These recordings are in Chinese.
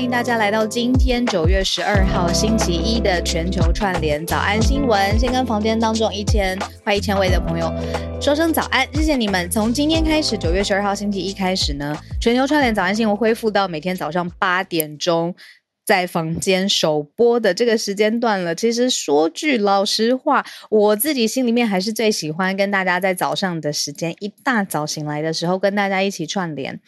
欢迎大家来到今天九月十二号星期一的全球串联早安新闻。先跟房间当中一千快一千位的朋友说声早安，谢谢你们。从今天开始，九月十二号星期一开始呢，全球串联早安新闻恢复到每天早上八点钟。在房间首播的这个时间段了。其实说句老实话，我自己心里面还是最喜欢跟大家在早上的时间，一大早醒来的时候跟大家一起串联。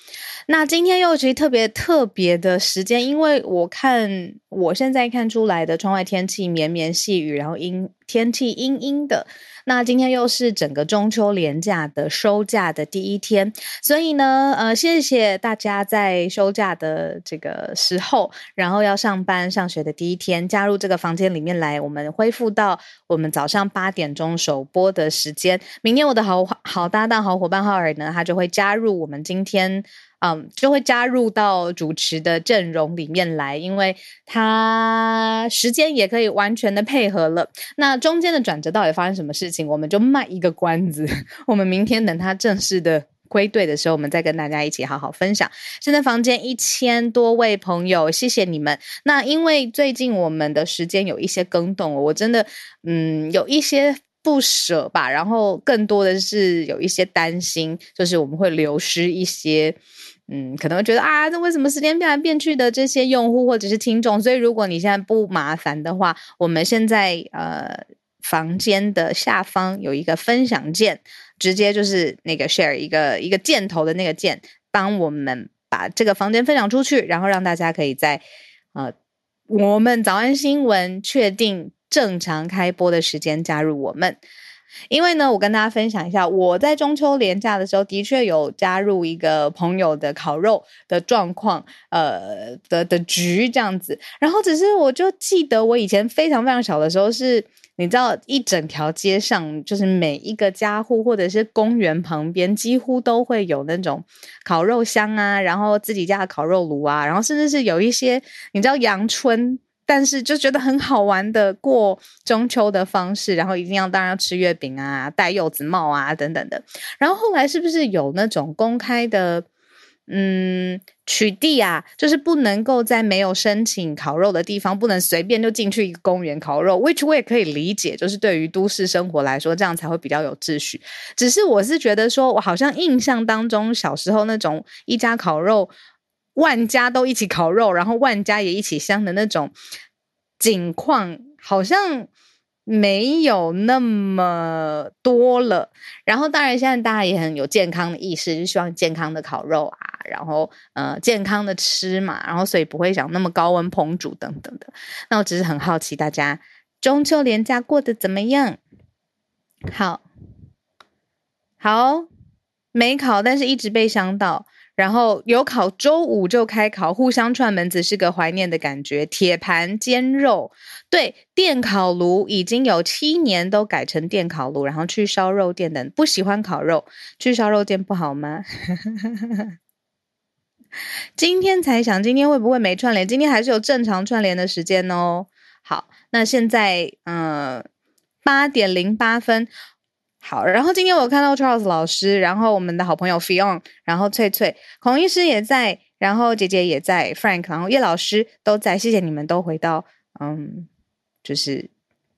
那今天又是特别特别的时间，因为我看我现在看出来的窗外天气绵绵细雨，然后阴天气阴阴的。那今天又是整个中秋连假的收假的第一天，所以呢，呃，谢谢大家在休假的这个时候，然后要上班上学的第一天，加入这个房间里面来，我们恢复到我们早上八点钟首播的时间。明天我的好好搭档、好伙伴浩尔呢，他就会加入我们今天。嗯，就会加入到主持的阵容里面来，因为他时间也可以完全的配合了。那中间的转折到底发生什么事情，我们就卖一个关子。我们明天等他正式的归队的时候，我们再跟大家一起好好分享。现在房间一千多位朋友，谢谢你们。那因为最近我们的时间有一些更动，我真的嗯有一些不舍吧，然后更多的是有一些担心，就是我们会流失一些。嗯，可能会觉得啊，这为什么时间变来变去的这些用户或者是听众？所以如果你现在不麻烦的话，我们现在呃房间的下方有一个分享键，直接就是那个 share 一个一个箭头的那个键，帮我们把这个房间分享出去，然后让大家可以在呃我们早安新闻确定正常开播的时间加入我们。因为呢，我跟大家分享一下，我在中秋连假的时候的确有加入一个朋友的烤肉的状况，呃的的局这样子。然后只是我就记得我以前非常非常小的时候是，你知道一整条街上，就是每一个家户或者是公园旁边，几乎都会有那种烤肉香啊，然后自己家的烤肉炉啊，然后甚至是有一些你知道阳春。但是就觉得很好玩的过中秋的方式，然后一定要当然要吃月饼啊，戴柚子帽啊等等的。然后后来是不是有那种公开的嗯取缔啊？就是不能够在没有申请烤肉的地方，不能随便就进去一个公园烤肉。which 我也可以理解，就是对于都市生活来说，这样才会比较有秩序。只是我是觉得说，我好像印象当中小时候那种一家烤肉。万家都一起烤肉，然后万家也一起香的那种景况，好像没有那么多了。然后，当然现在大家也很有健康的意识，就希望健康的烤肉啊，然后呃健康的吃嘛，然后所以不会想那么高温烹煮等等的。那我只是很好奇，大家中秋连假过得怎么样？好，好，没烤，但是一直被香到。然后有烤，周五就开烤，互相串门子是个怀念的感觉。铁盘煎肉，对，电烤炉已经有七年都改成电烤炉，然后去烧肉店等。不喜欢烤肉，去烧肉店不好吗？今天才想，今天会不会没串联？今天还是有正常串联的时间哦。好，那现在嗯，八点零八分。好，然后今天我看到 Charles 老师，然后我们的好朋友 Fion，然后翠翠、孔医师也在，然后姐姐也在，Frank，然后叶老师都在，谢谢你们都回到，嗯，就是。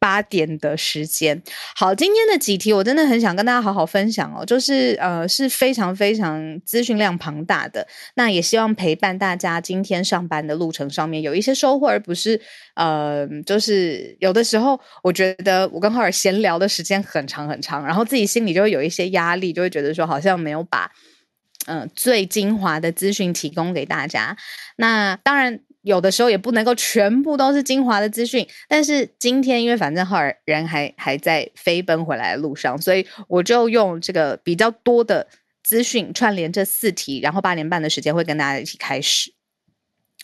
八点的时间，好，今天的几题我真的很想跟大家好好分享哦，就是呃是非常非常资讯量庞大的，那也希望陪伴大家今天上班的路程上面有一些收获，而不是呃就是有的时候我觉得我跟浩尔闲聊的时间很长很长，然后自己心里就会有一些压力，就会觉得说好像没有把嗯、最精华的资讯提供给大家，那当然。有的时候也不能够全部都是精华的资讯。但是今天因为反正浩尔人还还在飞奔回来的路上，所以我就用这个比较多的资讯串联这四题，然后八点半的时间会跟大家一起开始。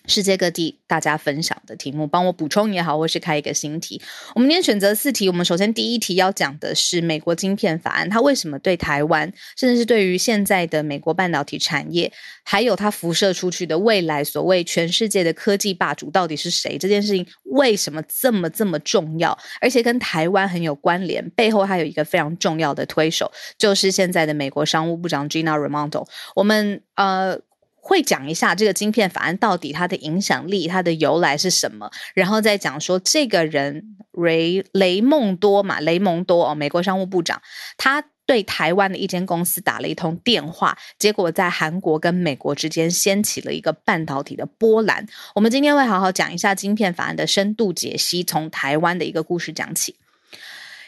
世界各地大家分享的题目，帮我补充也好，或是开一个新题。我们今天选择四题，我们首先第一题要讲的是美国晶片法案，它为什么对台湾，甚至是对于现在的美国半导体产业，还有它辐射出去的未来所谓全世界的科技霸主到底是谁？这件事情为什么这么这么重要？而且跟台湾很有关联，背后还有一个非常重要的推手，就是现在的美国商务部长 Gina Raimondo。我们呃。会讲一下这个晶片法案到底它的影响力、它的由来是什么，然后再讲说这个人雷雷蒙多嘛，雷蒙多哦，美国商务部长，他对台湾的一间公司打了一通电话，结果在韩国跟美国之间掀起了一个半导体的波澜。我们今天会好好讲一下晶片法案的深度解析，从台湾的一个故事讲起。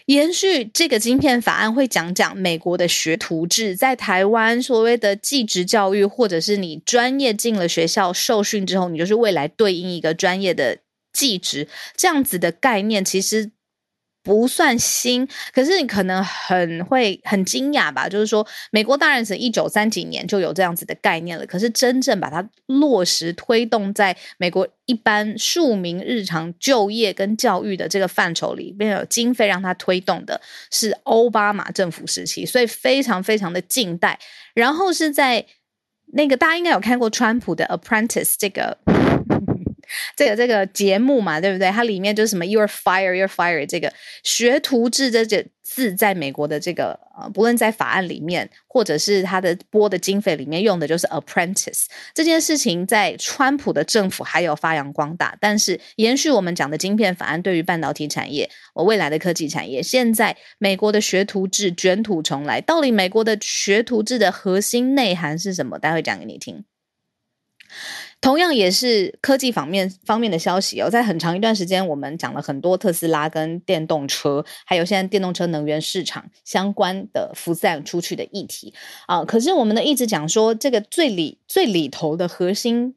延续这个晶片法案，会讲讲美国的学徒制在台湾所谓的技职教育，或者是你专业进了学校受训之后，你就是未来对应一个专业的技职这样子的概念，其实。不算新，可是你可能很会很惊讶吧？就是说，美国当然是一九三几年就有这样子的概念了，可是真正把它落实推动在美国一般庶民日常就业跟教育的这个范畴里面，有经费让它推动的是奥巴马政府时期，所以非常非常的近代。然后是在那个大家应该有看过川普的《Apprentice》这个。这个这个节目嘛，对不对？它里面就是什么 “you're fire, you're fired” 这个学徒制这这字，在美国的这个呃，不论在法案里面，或者是它的拨的经费里面用的就是 “apprentice” 这件事情，在川普的政府还有发扬光大。但是延续我们讲的晶片法案，对于半导体产业，我未来的科技产业，现在美国的学徒制卷土重来，到底美国的学徒制的核心内涵是什么？待会讲给你听。同样也是科技方面方面的消息哦，在很长一段时间，我们讲了很多特斯拉跟电动车，还有现在电动车能源市场相关的辐散出去的议题啊。可是我们呢一直讲说，这个最里最里头的核心。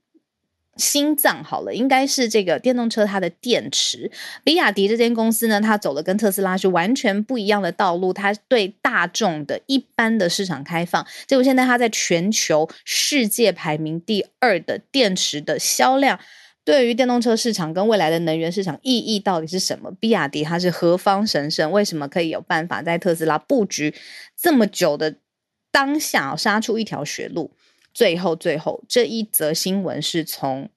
心脏好了，应该是这个电动车它的电池。比亚迪这间公司呢，它走的跟特斯拉是完全不一样的道路。它对大众的一般的市场开放，结果现在它在全球世界排名第二的电池的销量，对于电动车市场跟未来的能源市场意义到底是什么？比亚迪它是何方神圣？为什么可以有办法在特斯拉布局这么久的当下杀出一条血路？最后，最后这一则新闻是从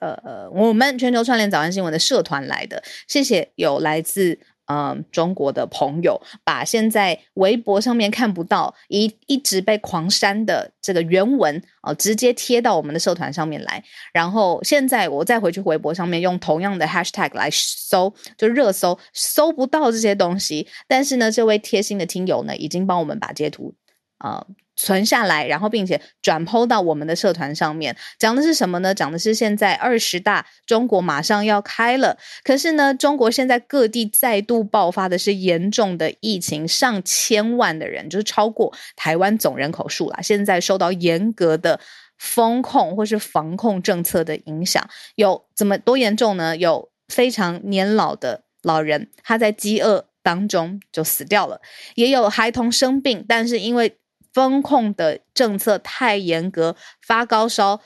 呃呃我们全球串联早安新闻的社团来的，谢谢有来自嗯、中国的朋友，把现在微博上面看不到一一直被狂删的这个原文啊、直接贴到我们的社团上面来。然后现在我再回去微博上面用同样的 hashtag 来搜，就热搜搜不到这些东西。但是呢，这位贴心的听友呢，已经帮我们把截图啊。存下来，然后并且转抛到我们的社团上面，讲的是什么呢？讲的是现在二十大，中国马上要开了，可是呢，中国现在各地再度爆发的是严重的疫情，上千万的人，就是超过台湾总人口数啦，现在受到严格的风控或是防控政策的影响，有怎么多严重呢？有非常年老的老人，他在饥饿当中就死掉了，也有孩童生病，但是因为封控的政策太严格，发高烧、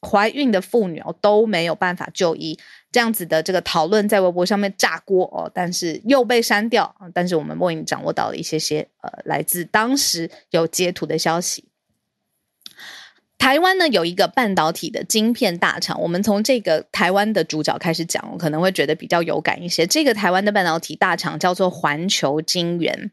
怀孕的妇女哦都没有办法就医，这样子的这个讨论在微博上面炸锅哦，但是又被删掉。但是我们莫影掌握到了一些些呃，来自当时有截图的消息。台湾呢有一个半导体的晶片大厂，我们从这个台湾的主角开始讲，我可能会觉得比较有感一些。这个台湾的半导体大厂叫做环球晶圆。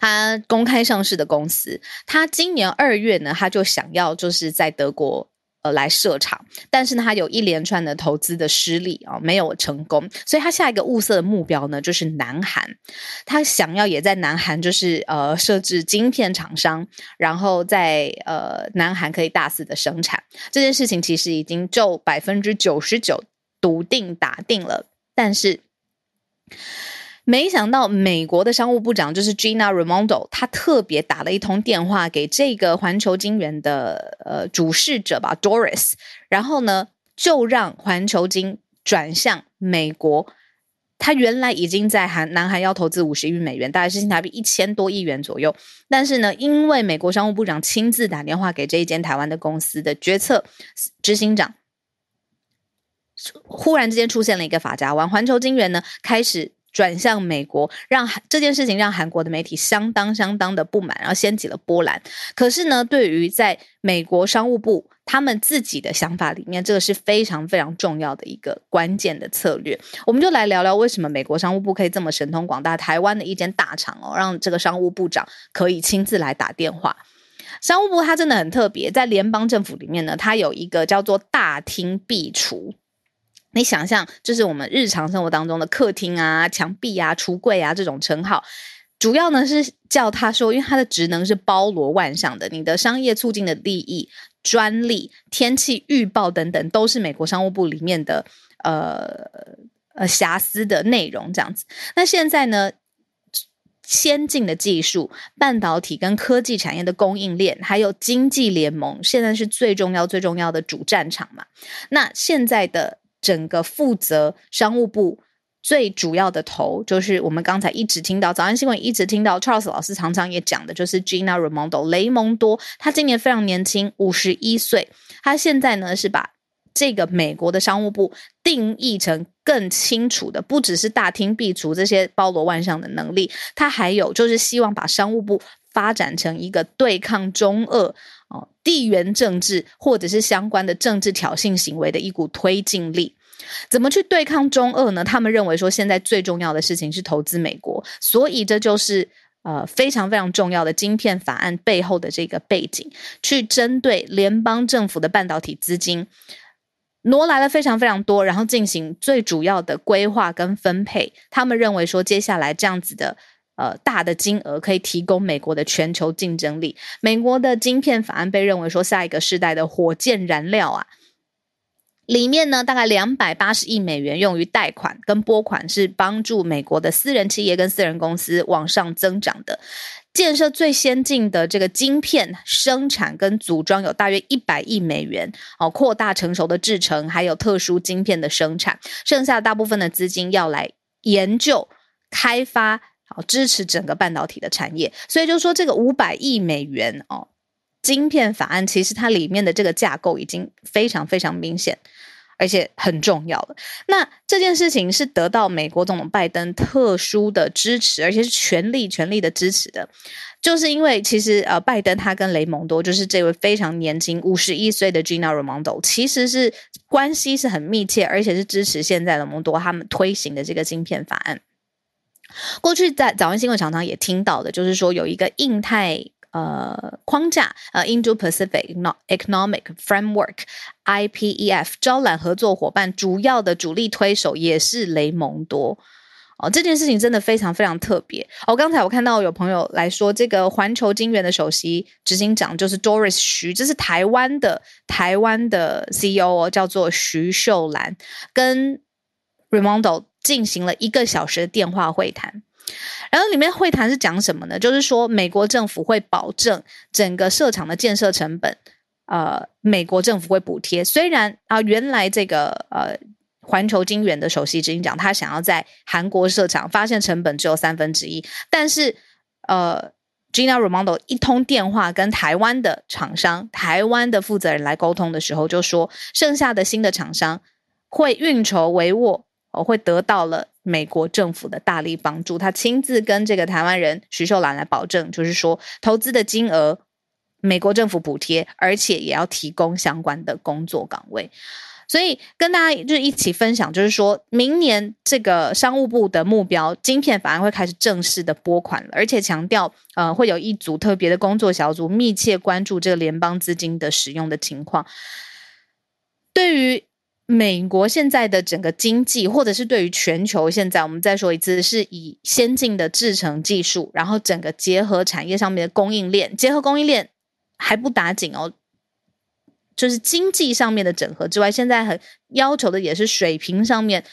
他公开上市的公司，他今年二月呢，他就想要就是在德国呃来设厂，但是呢，他有一连串的投资的失利啊、哦，没有成功，所以他下一个物色的目标呢就是南韩，他想要也在南韩就是呃设置晶片厂商，然后在呃南韩可以大肆的生产，这件事情其实已经就百分之九十九笃定打定了，但是。没想到美国的商务部长就是 Gina Raimondo，他特别打了一通电话给这个环球金源的呃主事者吧，Doris，然后呢就让环球金转向美国。他原来已经在韩南韩要投资五十亿美元，大概是新台币一千多亿元左右。但是呢，因为美国商务部长亲自打电话给这一间台湾的公司的决策执行长，忽然之间出现了一个法夹弯，环球金源呢开始转向美国，让这件事情让韩国的媒体相当相当的不满，然后掀起了波澜。可是呢，对于在美国商务部。他们自己的想法里面，这个是非常非常重要的一个关键的策略。我们就来聊聊为什么美国商务部可以这么神通广大，台湾的一间大厂哦，让这个商务部长可以亲自来打电话。商务部它真的很特别，在联邦政府里面呢，它有一个叫做大厅壁橱。你想象，就是我们日常生活当中的客厅啊、墙壁啊、橱柜啊这种称号。主要呢是叫他说，因为它的职能是包罗万象的，你的商业促进的利益。专利、天气预报等等，都是美国商务部里面的呃呃瑕疵的内容，这样子。那现在呢，先进的技术、半导体跟科技产业的供应链，还有经济联盟，现在是最重要、最重要的主战场嘛。那现在的整个负责商务部。最主要的头就是我们刚才一直听到早安新闻，一直听到 Charles 老师常常也讲的，就是 Gina r a m o n d o 雷蒙多。他今年非常年轻，五十一岁。他现在呢是把这个美国的商务部定义成更清楚的，不只是大厅壁橱这些包罗万象的能力，他还有就是希望把商务部发展成一个对抗中俄哦地缘政治或者是相关的政治挑衅行为的一股推进力。怎么去对抗中俄呢？他们认为说，现在最重要的事情是投资美国，所以这就是呃非常非常重要的晶片法案背后的这个背景，去针对联邦政府的半导体资金挪来了非常非常多，然后进行最主要的规划跟分配。他们认为说，接下来这样子的呃大的金额可以提供美国的全球竞争力。美国的晶片法案被认为说，下一个世代的火箭燃料啊。里面呢，大概两百八十亿美元用于贷款跟拨款，是帮助美国的私人企业跟私人公司往上增长的。建设最先进的这个晶片生产跟组装有大约一百亿美元哦，扩大成熟的制程，还有特殊晶片的生产。剩下大部分的资金要来研究、开发，哦支持整个半导体的产业。所以就说这个五百亿美元哦。晶片法案其实它里面的这个架构已经非常非常明显，而且很重要了。那这件事情是得到美国总统拜登特殊的支持，而且是全力全力的支持的，就是因为其实呃，拜登他跟雷蒙多就是这位非常年轻五十一岁的 Gina r a m o n d o 其实是关系是很密切，而且是支持现在雷蒙多他们推行的这个晶片法案。过去在早安新闻常常也听到的，就是说有一个印太。呃，框架呃，Indo-Pacific Economic Framework（IPEF） 招揽合作伙伴，主要的主力推手也是雷蒙多哦。这件事情真的非常非常特别哦。刚才我看到有朋友来说，这个环球晶圆的首席执行长就是 Doris 徐，这是台湾的台湾的 CEO 哦，叫做徐秀兰，跟 Raimondo 进行了一个小时的电话会谈。然后里面会谈是讲什么呢？就是说美国政府会保证整个设厂的建设成本，呃，美国政府会补贴。虽然啊，原来这个呃环球金源的首席执行长他想要在韩国设厂，发现成本只有三分之一，但是呃，Gina Raimondo 一通电话跟台湾的厂商、台湾的负责人来沟通的时候，就说剩下的新的厂商会运筹帷幄，哦，会得到了。美国政府的大力帮助，他亲自跟这个台湾人徐秀兰来保证，就是说投资的金额，美国政府补贴，而且也要提供相关的工作岗位。所以跟大家就是一起分享，就是说明年这个商务部的目标，晶片法案会开始正式的拨款了，而且强调，呃，会有一组特别的工作小组密切关注这个联邦资金的使用的情况。对于美国现在的整个经济，或者是对于全球现在，我们再说一次，是以先进的制程技术，然后整个结合产业上面的供应链，结合供应链还不打紧哦，就是经济上面的整合之外，现在很要求的也是水平上面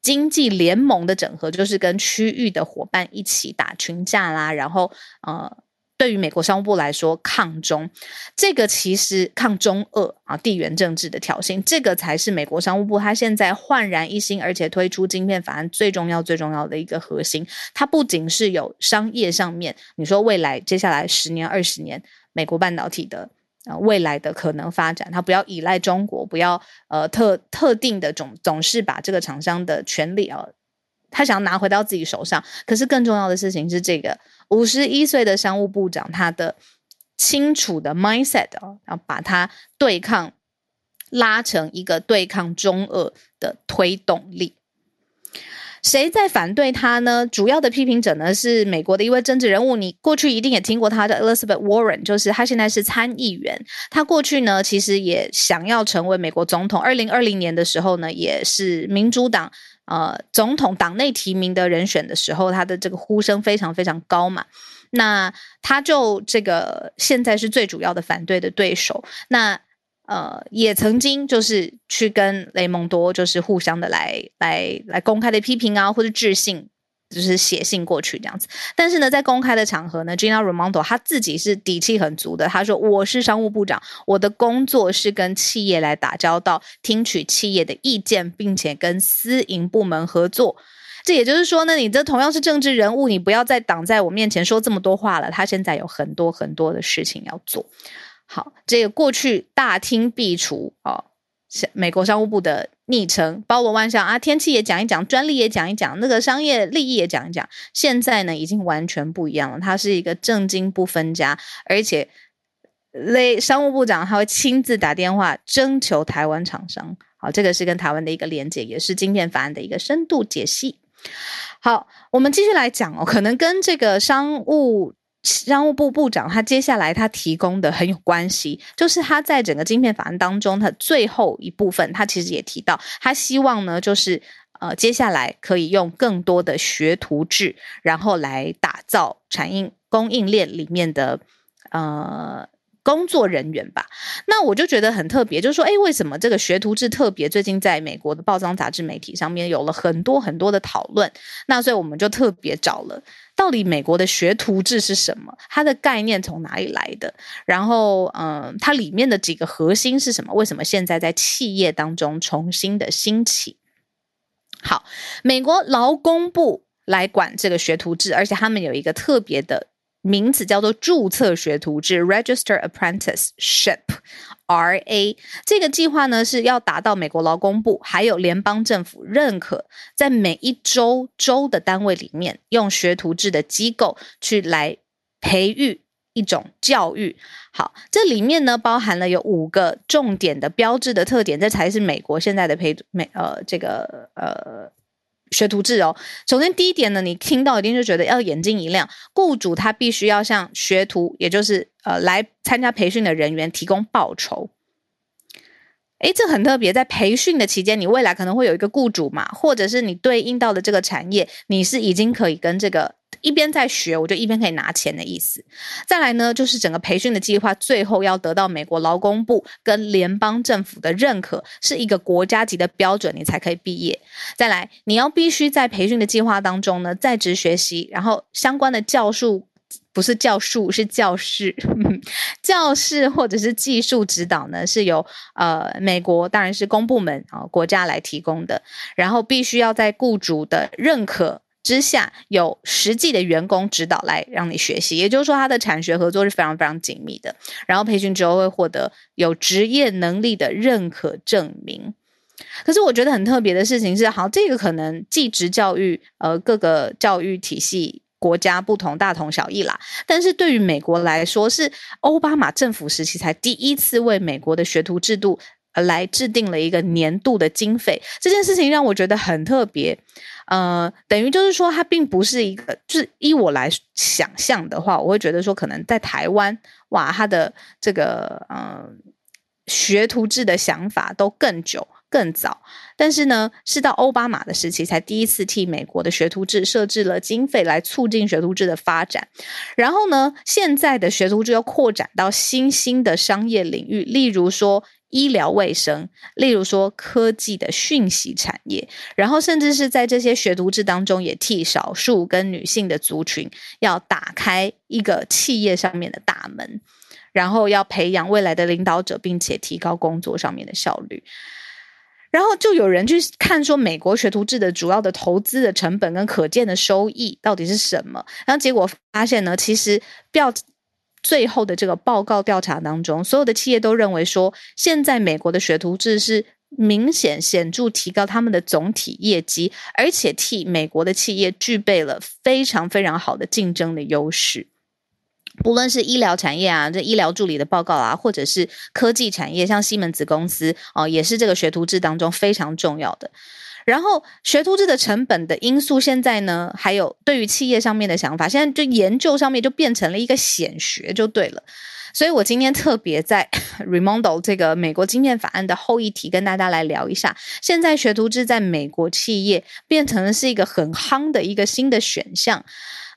经济联盟的整合，就是跟区域的伙伴一起打群架啦，然后呃对于美国商务部来说，抗中这个其实抗中俄啊，地缘政治的挑衅，这个才是美国商务部它现在焕然一新，而且推出晶片法案最重要、最重要的一个核心。它不仅是有商业上面，你说未来接下来十年、二十年，美国半导体的啊未来的可能发展，它不要依赖中国，不要呃特特定的总总是把这个厂商的权利啊。他想要拿回到自己手上，可是更重要的事情是，这个五十一岁的商务部长他的清楚的 mindset 啊，要把他对抗拉成一个对抗中俄的推动力。谁在反对他呢？主要的批评者呢是美国的一位政治人物，你过去一定也听过他的 Elizabeth Warren，就是他现在是参议员。他过去呢其实也想要成为美国总统，二零二零年的时候呢也是民主党。呃，总统党内提名的人选的时候，他的这个呼声非常非常高嘛。那他就这个现在是最主要的反对的对手。那呃，也曾经就是去跟雷蒙多就是互相的来来来公开的批评啊，或者致信。就是写信过去这样子，但是呢，在公开的场合呢，Gina Raimondo 他自己是底气很足的。他说：“我是商务部长，我的工作是跟企业来打交道，听取企业的意见，并且跟私营部门合作。这也就是说呢，你这同样是政治人物，你不要再挡在我面前说这么多话了。他现在有很多很多的事情要做。好，这个过去大厅壁橱哦。”美国商务部的昵称包罗万象啊，天气也讲一讲，专利也讲一讲，那个商业利益也讲一讲。现在呢，已经完全不一样了。它是一个正经不分家，而且雷商务部长他会亲自打电话征求台湾厂商。好，这个是跟台湾的一个连接，也是今天法案的一个深度解析。好，我们继续来讲哦，可能跟这个商务。商务部部长他接下来他提供的很有关系，就是他在整个晶片法案当中，他最后一部分，他其实也提到，他希望呢，就是呃，接下来可以用更多的学徒制，然后来打造产业供应链里面的呃。工作人员吧，那我就觉得很特别，就是说，诶，为什么这个学徒制特别？最近在美国的报章杂志媒体上面有了很多很多的讨论，那所以我们就特别找了，到底美国的学徒制是什么？它的概念从哪里来的？然后，嗯，它里面的几个核心是什么？为什么现在在企业当中重新的兴起？好，美国劳工部来管这个学徒制，而且他们有一个特别的。名字叫做注册学徒制 （Register Apprenticeship，RA）。这个计划呢是要达到美国劳工部还有联邦政府认可，在每一州州的单位里面，用学徒制的机构去来培育一种教育。好，这里面呢包含了有五个重点的标志的特点，这才是美国现在的培美呃这个呃。学徒制哦，首先第一点呢，你听到一定就觉得要眼睛一亮，雇主他必须要向学徒，也就是呃来参加培训的人员提供报酬。诶，这很特别，在培训的期间，你未来可能会有一个雇主嘛，或者是你对应到的这个产业，你是已经可以跟这个。一边在学，我就一边可以拿钱的意思。再来呢，就是整个培训的计划，最后要得到美国劳工部跟联邦政府的认可，是一个国家级的标准，你才可以毕业。再来，你要必须在培训的计划当中呢，在职学习，然后相关的教术不是教术，是教室，教室或者是技术指导呢，是由呃美国当然是公部门啊、国家来提供的，然后必须要在雇主的认可。之下有实际的员工指导来让你学习，也就是说，他的产学合作是非常非常紧密的。然后培训之后会获得有职业能力的认可证明。可是我觉得很特别的事情是，好，这个可能技职教育呃各个教育体系国家不同，大同小异啦。但是对于美国来说，是奥巴马政府时期才第一次为美国的学徒制度来制定了一个年度的经费。这件事情让我觉得很特别。呃，等于就是说，它并不是一个，就是依我来想象的话，我会觉得说，可能在台湾，哇，他的这个呃学徒制的想法都更久、更早。但是呢，是到奥巴马的时期，才第一次替美国的学徒制设置了经费来促进学徒制的发展。然后呢，现在的学徒制又扩展到新兴的商业领域，例如说医疗卫生，例如说科技的讯息产业，然后甚至是在这些学徒制当中，也替少数跟女性的族群要打开一个企业上面的大门，然后要培养未来的领导者，并且提高工作上面的效率。然后就有人去看说，美国学徒制的主要的投资的成本跟可见的收益到底是什么？然后结果发现呢，其实要最后的这个报告调查当中，所有的企业都认为说，现在美国的学徒制是明显显著提高他们的总体业绩，而且替美国的企业具备了非常非常好的竞争的优势。不论是医疗产业啊，这医疗助理的报告啊，或者是科技产业，像西门子公司哦、也是这个学徒制当中非常重要的。然后学徒制的成本的因素，现在呢，还有对于企业上面的想法，现在就研究上面就变成了一个显学，就对了。所以我今天特别在 r e m o n d o 这个美国经验法案的后一题跟大家来聊一下，现在学徒制在美国企业变成了是一个很夯的一个新的选项。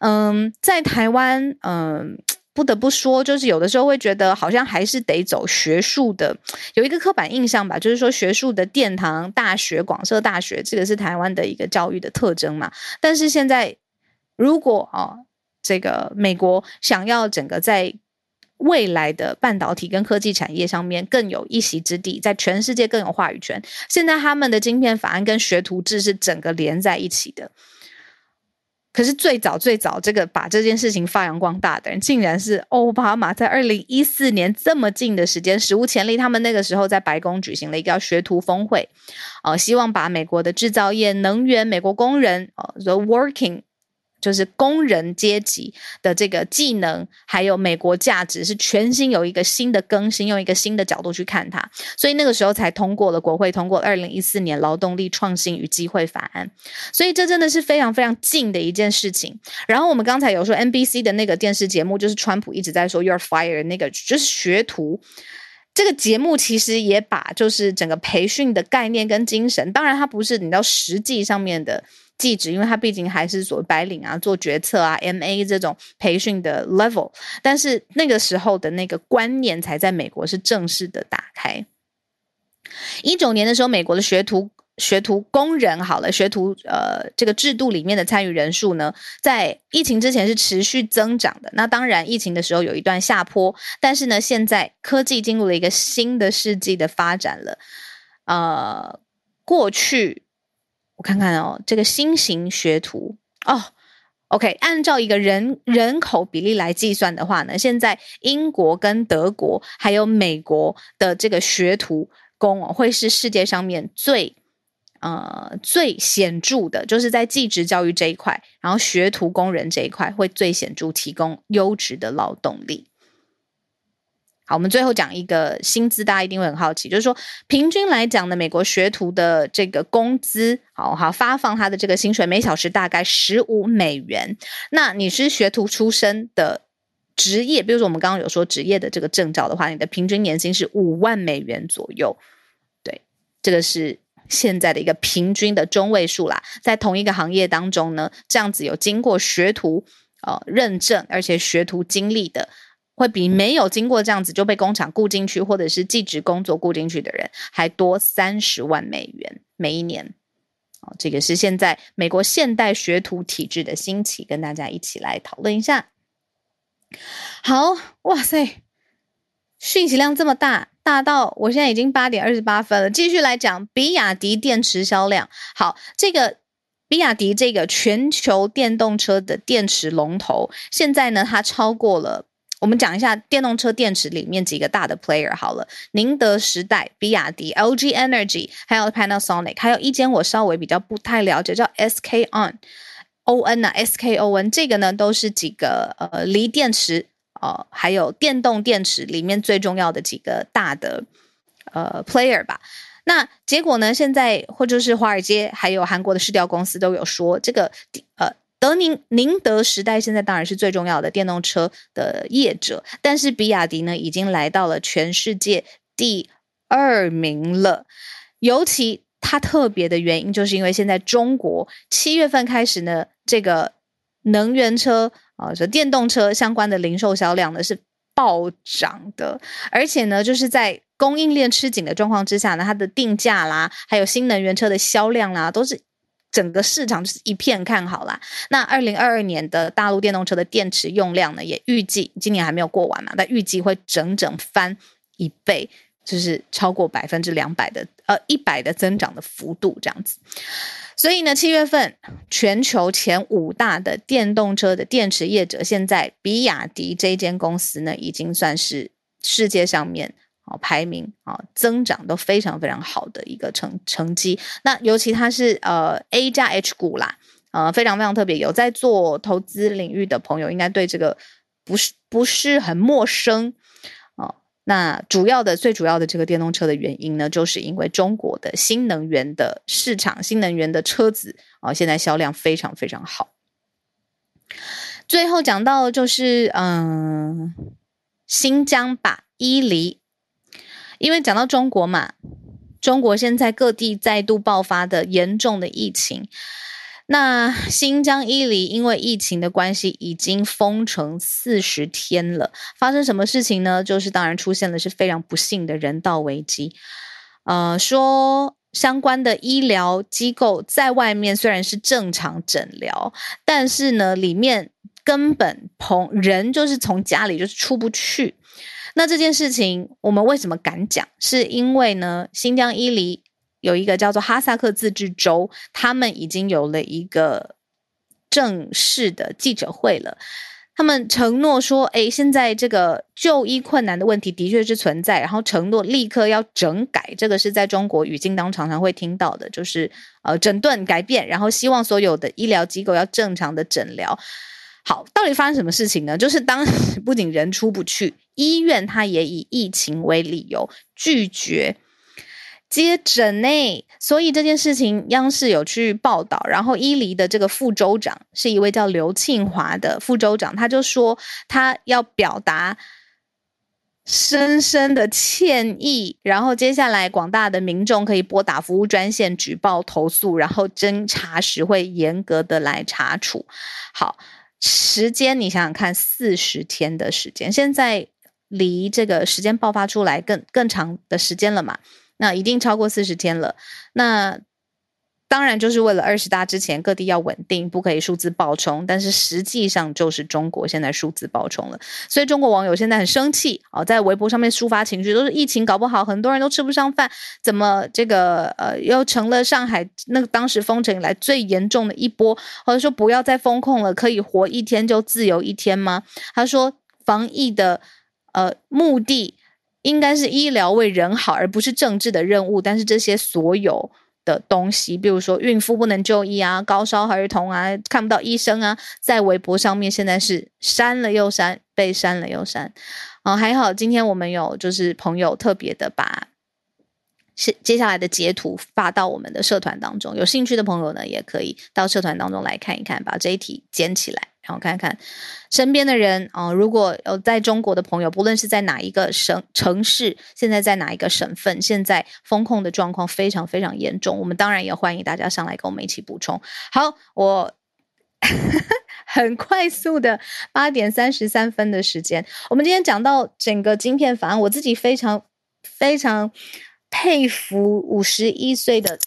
嗯，在台湾，嗯，不得不说，就是有的时候会觉得好像还是得走学术的，有一个刻板印象吧，就是说学术的殿堂大学、广设大学，这个是台湾的一个教育的特征嘛。但是现在，如果哦，这个美国想要整个在未来的半导体跟科技产业上面更有一席之地，在全世界更有话语权，现在他们的晶片法案跟学徒制是整个连在一起的。可是最早最早这个把这件事情发扬光大的人，竟然是奥巴马，在二零一四年这么近的时间，史无前例。他们那个时候在白宫举行了一个叫学徒峰会，呃，希望把美国的制造业、能源、美国工人，呃，the working。就是工人阶级的这个技能，还有美国价值是全新有一个新的更新，用一个新的角度去看它，所以那个时候才通过了国会通过二零一四年劳动力创新与机会法案，所以这真的是非常非常近的一件事情。然后我们刚才有说 NBC 的那个电视节目，就是川普一直在说 You're fired 那个就是学徒这个节目，其实也把就是整个培训的概念跟精神，当然它不是你知道实际上面的。记者，因为它毕竟还是所谓白领啊，做决策啊，MA 这种培训的 level，但是那个时候的那个观念才在美国是正式的打开。一九年的时候，美国的学徒学徒工人好了，学徒呃这个制度里面的参与人数呢，在疫情之前是持续增长的。那当然，疫情的时候有一段下坡，但是呢，现在科技进入了一个新的世纪的发展了。呃，过去。我看看哦，这个新型学徒哦，OK，按照一个人人口比例来计算的话呢，现在英国跟德国还有美国的这个学徒工哦，会是世界上面最呃最显著的，就是在技职教育这一块，然后学徒工人这一块会最显著提供优质的劳动力。好，我们最后讲一个薪资，大家一定会很好奇，就是说平均来讲呢，美国学徒的这个工资，好好发放他的这个薪水，每小时大概十五美元。那你是学徒出身的职业，比如说我们刚刚有说职业的这个证照的话，你的平均年薪是五万美元左右。对，这个是现在的一个平均的中位数啦。在同一个行业当中呢，这样子有经过学徒呃认证，而且学徒经历的。会比没有经过这样子就被工厂雇进去，或者是技职工作雇进去的人还多三十万美元每一年。哦，这个是现在美国现代学徒体制的兴起，跟大家一起来讨论一下。好，哇塞，讯息量这么大，大到我现在已经八点二十八分了。继续来讲，比亚迪电池销量。好，这个比亚迪这个全球电动车的电池龙头，现在呢，它超过了。我们讲一下电动车电池里面几个大的 player 好了，宁德时代、比亚迪、LG Energy，还有 Panasonic，还有一间我稍微比较不太了解，叫 SK On，ON 啊，SKON，这个呢都是几个呃锂电池呃还有电动电池里面最重要的几个大的呃 player 吧。那结果呢，现在或者是华尔街还有韩国的市调公司都有说这个呃。德宁宁德时代现在当然是最重要的电动车的业者，但是比亚迪呢已经来到了全世界第二名了。尤其它特别的原因，就是因为现在中国七月份开始呢，这个能源车啊，这电动车相关的零售销量呢是暴涨的，而且呢，就是在供应链吃紧的状况之下呢，它的定价啦，还有新能源车的销量啦，都是整个市场就是一片看好啦。那二零二二年的大陆电动车的电池用量呢，也预计今年还没有过完嘛，但预计会整整翻一倍，就是超过百分之两百的呃一百的增长的幅度这样子。所以呢，七月份全球前五大的电动车的电池业者，现在比亚迪这间公司呢，已经算是世界上面啊排名啊增长都非常非常好的一个成成绩。那尤其它是呃 A 加 H 股啦，呃非常非常特别。有在做投资领域的朋友，应该对这个不是不是很陌生。那主要的、最主要的这个电动车的原因呢，就是因为中国的新能源的市场、新能源的车子啊，现在销量非常非常好。最后讲到就是，嗯，新疆吧，伊犁，因为讲到中国嘛，中国现在各地再度爆发的严重的疫情。那新疆伊犁因为疫情的关系，已经封城四十天了。发生什么事情呢？就是当然出现了是非常不幸的人道危机。呃，说相关的医疗机构在外面虽然是正常诊疗，但是呢，里面根本从人就是从家里就是出不去。那这件事情我们为什么敢讲？是因为呢，新疆伊犁。有一个叫做哈萨克自治州，他们已经有了一个正式的记者会了。他们承诺说：“哎，现在这个就医困难的问题的确是存在，然后承诺立刻要整改。这个是在中国语境当中常常会听到的，就是呃整顿改变，然后希望所有的医疗机构要正常的诊疗。好，到底发生什么事情呢？就是当时不仅人出不去，医院他也以疫情为理由拒绝。”接诊呢，所以这件事情央视有去报道，然后伊犁的这个副州长是一位叫刘庆华的副州长，他就说他要表达深深的歉意，然后接下来广大的民众可以拨打服务专线举报投诉，然后侦查时会严格的来查处。好，时间你想想看，四十天的时间，现在离这个时间爆发出来更更长的时间了嘛？那一定超过四十天了，那当然就是为了二十大之前各地要稳定，不可以数字暴冲。但是实际上就是中国现在数字暴冲了，所以中国网友现在很生气哦，在微博上面抒发情绪，都是疫情搞不好，很多人都吃不上饭，怎么这个呃又成了上海那个当时封城以来最严重的一波，或者说不要再封控了，可以活一天就自由一天吗？他说防疫的呃目的。应该是医疗为人好，而不是政治的任务。但是这些所有的东西，比如说孕妇不能就医啊，高烧儿童啊，看不到医生啊，在微博上面现在是删了又删，被删了又删。啊，还好今天我们有就是朋友特别的把接接下来的截图发到我们的社团当中，有兴趣的朋友呢，也可以到社团当中来看一看，把这一题捡起来。然后看看身边的人啊、如果有在中国的朋友，不论是在哪一个省城市，现在在哪一个省份，现在风控的状况非常非常严重。我们当然也欢迎大家上来跟我们一起补充。好，我 很快速的八点三十三分的时间，我们今天讲到整个晶片法案，我自己非常非常佩服五十一岁的。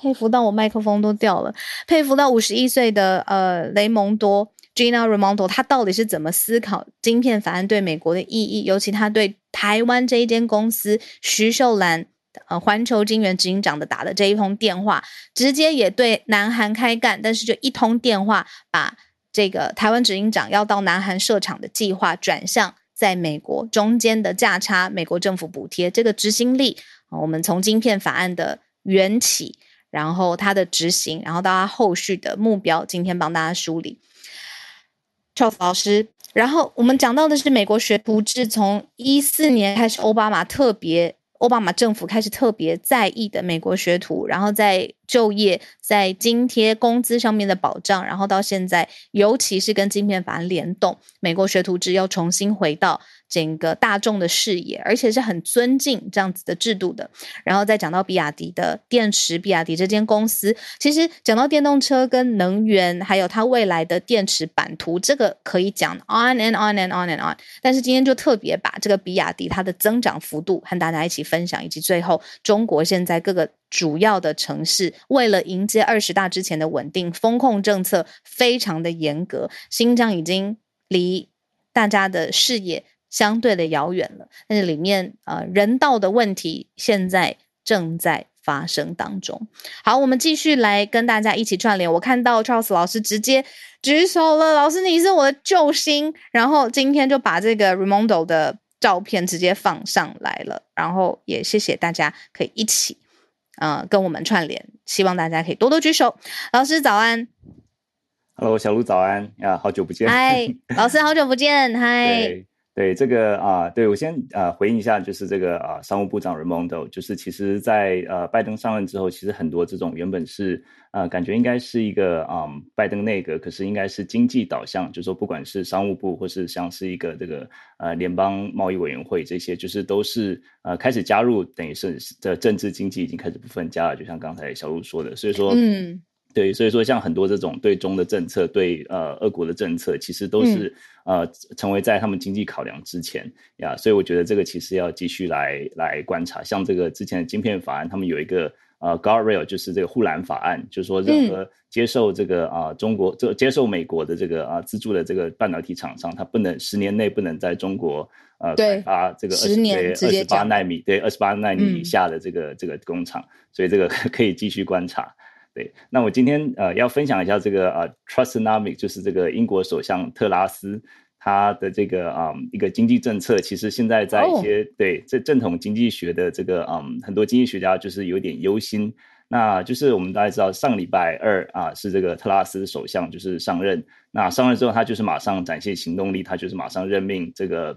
佩服到我麦克风都掉了，佩服到五十一岁的呃雷蒙多 Gina r a m o n d o 他到底是怎么思考晶片法案对美国的意义？尤其他对台湾这一间公司徐秀兰呃环球晶圆执行长的打的这一通电话，直接也对南韩开干，但是就一通电话把这个台湾执行长要到南韩设厂的计划转向在美国中间的价差，美国政府补贴这个执行力啊，我们从晶片法案的缘起。然后他的执行，然后到他后续的目标，今天帮大家梳理。Charles 老师，然后我们讲到的是美国学徒制，从一四年开始，奥巴马特别，奥巴马政府开始特别在意的美国学徒，然后在就业在津贴、工资上面的保障，然后到现在，尤其是跟晶片法案联动，美国学徒制要重新回到整个大众的视野，而且是很尊敬这样子的制度的。然后再讲到比亚迪的电池，比亚迪这间公司，其实讲到电动车跟能源，还有它未来的电池版图，这个可以讲 on and on and on and on。但是今天就特别把这个比亚迪它的增长幅度和大家一起分享，以及最后中国现在各个主要的城市为了迎接二十大之前的稳定，风控政策非常的严格，新疆已经离大家的视野。相对的遥远了，但是里面呃人道的问题现在正在发生当中。好，我们继续来跟大家一起串联。我看到 Charles 老师直接举手了，老师你是我的救星。然后今天就把这个 Raymondo 的照片直接放上来了，然后也谢谢大家可以一起呃跟我们串联，希望大家可以多多举手。老师早安，Hello 小鹿早安呀，好久不见，嗨，老师好久不见，嗨。对这个啊，对我先啊回应一下，就是这个啊，商务部长 Raimondo，就是其实在呃拜登上任之后，其实很多这种原本是呃感觉应该是一个啊拜登内阁，可是应该是经济导向，就是说不管是商务部或是像是一个这个呃联邦贸易委员会这些，就是都是呃开始加入，等于是的政治经济已经开始不分家了，就像刚才小路说的，所以说嗯。对，所以说像很多这种对中的政策，对呃俄国的政策，其实都是、嗯、呃成为在他们经济考量之前呀。所以我觉得这个其实要继续来来观察。像这个之前的晶片法案，他们有一个呃 guardrail，就是这个护栏法案，就是说任何接受这个啊、中国这接受美国的这个啊、呃、资助的这个半导体厂商，它不能十年内不能在中国呃开发这个十年二十八纳米对二十八纳米以下的这个、嗯、这个工厂，所以这个 可以继续观察。对，那我今天呃要分享一下这个呃 Trustonomics 就是这个英国首相特拉斯他的这个啊、嗯、一个经济政策，其实现在在一些、oh. 对这正统经济学的这个嗯很多经济学家就是有点忧心。那就是我们大家知道上礼拜二啊是这个特拉斯首相就是上任，那上任之后他就是马上展现行动力，他就是马上任命这个。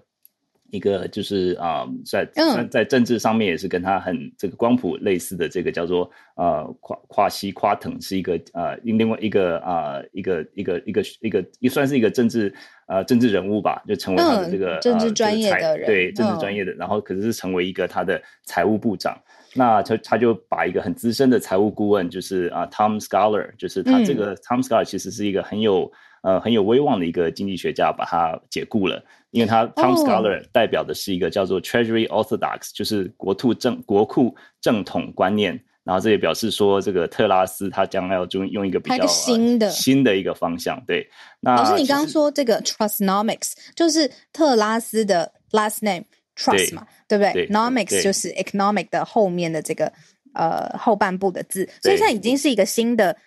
一个就是啊、呃，在在在政治上面也是跟他很这个光谱类似的这个叫做呃跨跨西夸腾是一个呃另外一个啊、呃、一个一个一个一个也算是一个政治呃政治人物吧，就成为他的这个、嗯、政治专业的人、呃这个、对政治专业的，嗯、然后可是是成为一个他的财务部长，那他他就把一个很资深的财务顾问就是啊、呃、Tom Scholar，就是他这个、嗯、Tom Scholar 其实是一个很有呃很有威望的一个经济学家，把他解雇了。因为他 Tom Scholar 代表的是一个叫做 Treasury Orthodox，就是国库正国库正统观念，然后这也表示说，这个特拉斯他将要就用一个比较新的新的一个方向。对，那老师你刚刚说这个 trustonomics 就是特拉斯的 last name Trust 嘛，对，对不对，对？Nomics 就是 economic 的后面的这个呃后半部的字，所以现在已经是一个新的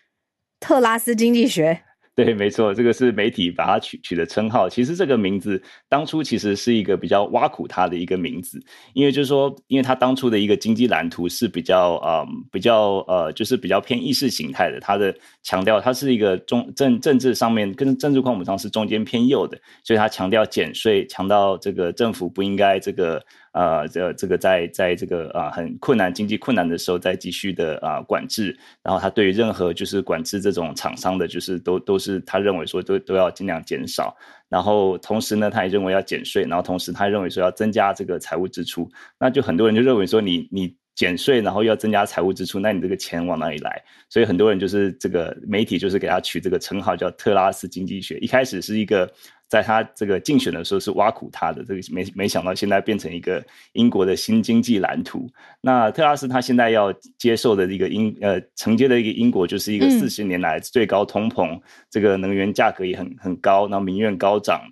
特拉斯经济学。对，没错，这个是媒体把它取取的称号。其实这个名字当初其实是一个比较挖苦他的一个名字，因为就是说，因为他当初的一个经济蓝图是比较呃比较呃就是比较偏意识形态的，他的强调他是一个中政政治上面跟政治框谱上是中间偏右的，所以他强调减税，强调这个政府不应该这个。呃，这这个在在这个啊、很困难经济困难的时候再继续的啊、管制，然后他对于任何就是管制这种厂商的，就是都都是他认为说都都要尽量减少，然后同时呢，他也认为要减税，然后同时他认为说要增加这个财务支出，那就很多人就认为说你你减税，然后又要增加财务支出，那你这个钱往哪里来？所以很多人就是这个媒体就是给他取这个称号叫特拉斯经济学，一开始是一个。在他这个竞选的时候是挖苦他的，这个没没想到现在变成一个英国的新经济蓝图。那特拉斯他现在要接受的一个英呃承接的一个英国就是一个四十年来最高通膨，嗯、这个能源价格也很很高，然后民怨高涨。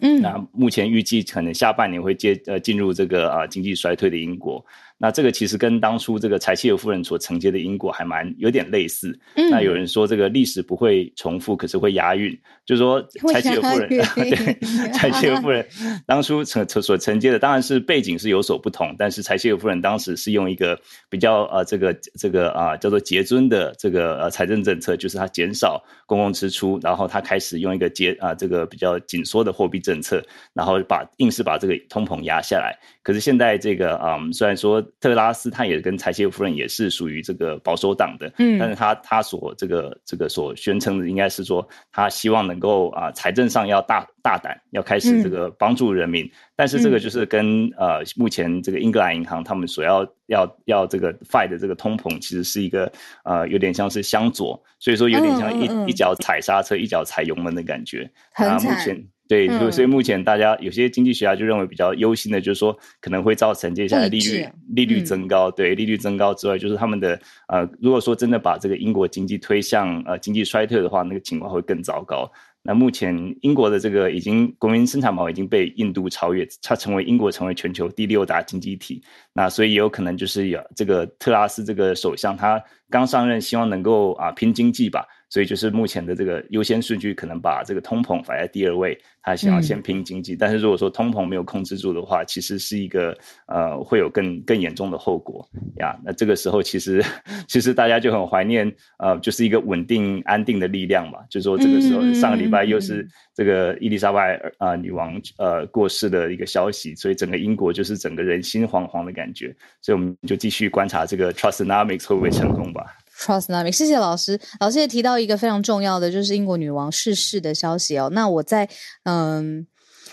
嗯，那目前预计可能下半年会接呃进入这个啊、呃、经济衰退的英国。那这个其实跟当初这个柴契尔夫人所承接的因果还蛮有点类似。嗯，那有人说这个历史不会重复，可是会押韵，就是说 柴契尔夫人 对柴契尔夫人当初承所承接的当然是背景是有所不同，但是柴契尔夫人当时是用一个比较呃这个这个啊、呃、叫做节尊的这个呃财政政策，就是他减少公共支出，然后他开始用一个节啊、呃、这个比较紧缩的货币政策，然后把硬是把这个通膨压下来。可是现在这个啊、呃、虽然说。特拉斯他也跟柴切夫人也是属于这个保守党的，嗯，但是他他所这个这个所宣称的应该是说他希望能够啊财政上要大大胆，要开始这个帮助人民，嗯、但是这个就是跟呃目前这个英格兰银行他们所要要要这个 fight 的这个通膨其实是一个呃有点像是相左，所以说有点像一、嗯嗯、一脚踩刹车一脚踩油门的感觉，啊目前。对，所以目前大家有些经济学家就认为比较忧心的，就是说可能会造成接下来利率利率增高。对，利率增高之外，就是他们的呃，如果说真的把这个英国经济推向呃经济衰退的话，那个情况会更糟糕。那目前英国的这个已经国民生产毛已经被印度超越，它成为英国成为全球第六大经济体。那所以也有可能就是有这个特拉斯这个首相，他刚上任，希望能够啊拼经济吧。所以就是目前的这个优先顺序，可能把这个通膨摆在第二位，他想要先拼经济。嗯、但是如果说通膨没有控制住的话，其实是一个呃会有更更严重的后果呀。那这个时候其实 其实大家就很怀念呃，就是一个稳定安定的力量嘛。就是说这个时候上个礼拜又是这个伊丽莎白啊、呃、女王呃过世的一个消息，所以整个英国就是整个人心惶惶的感觉。所以我们就继续观察这个 Trustonomics 会不会成功吧。Trussonomics，谢谢老师。老师也提到一个非常重要的，就是英国女王逝世的消息哦。那我在嗯，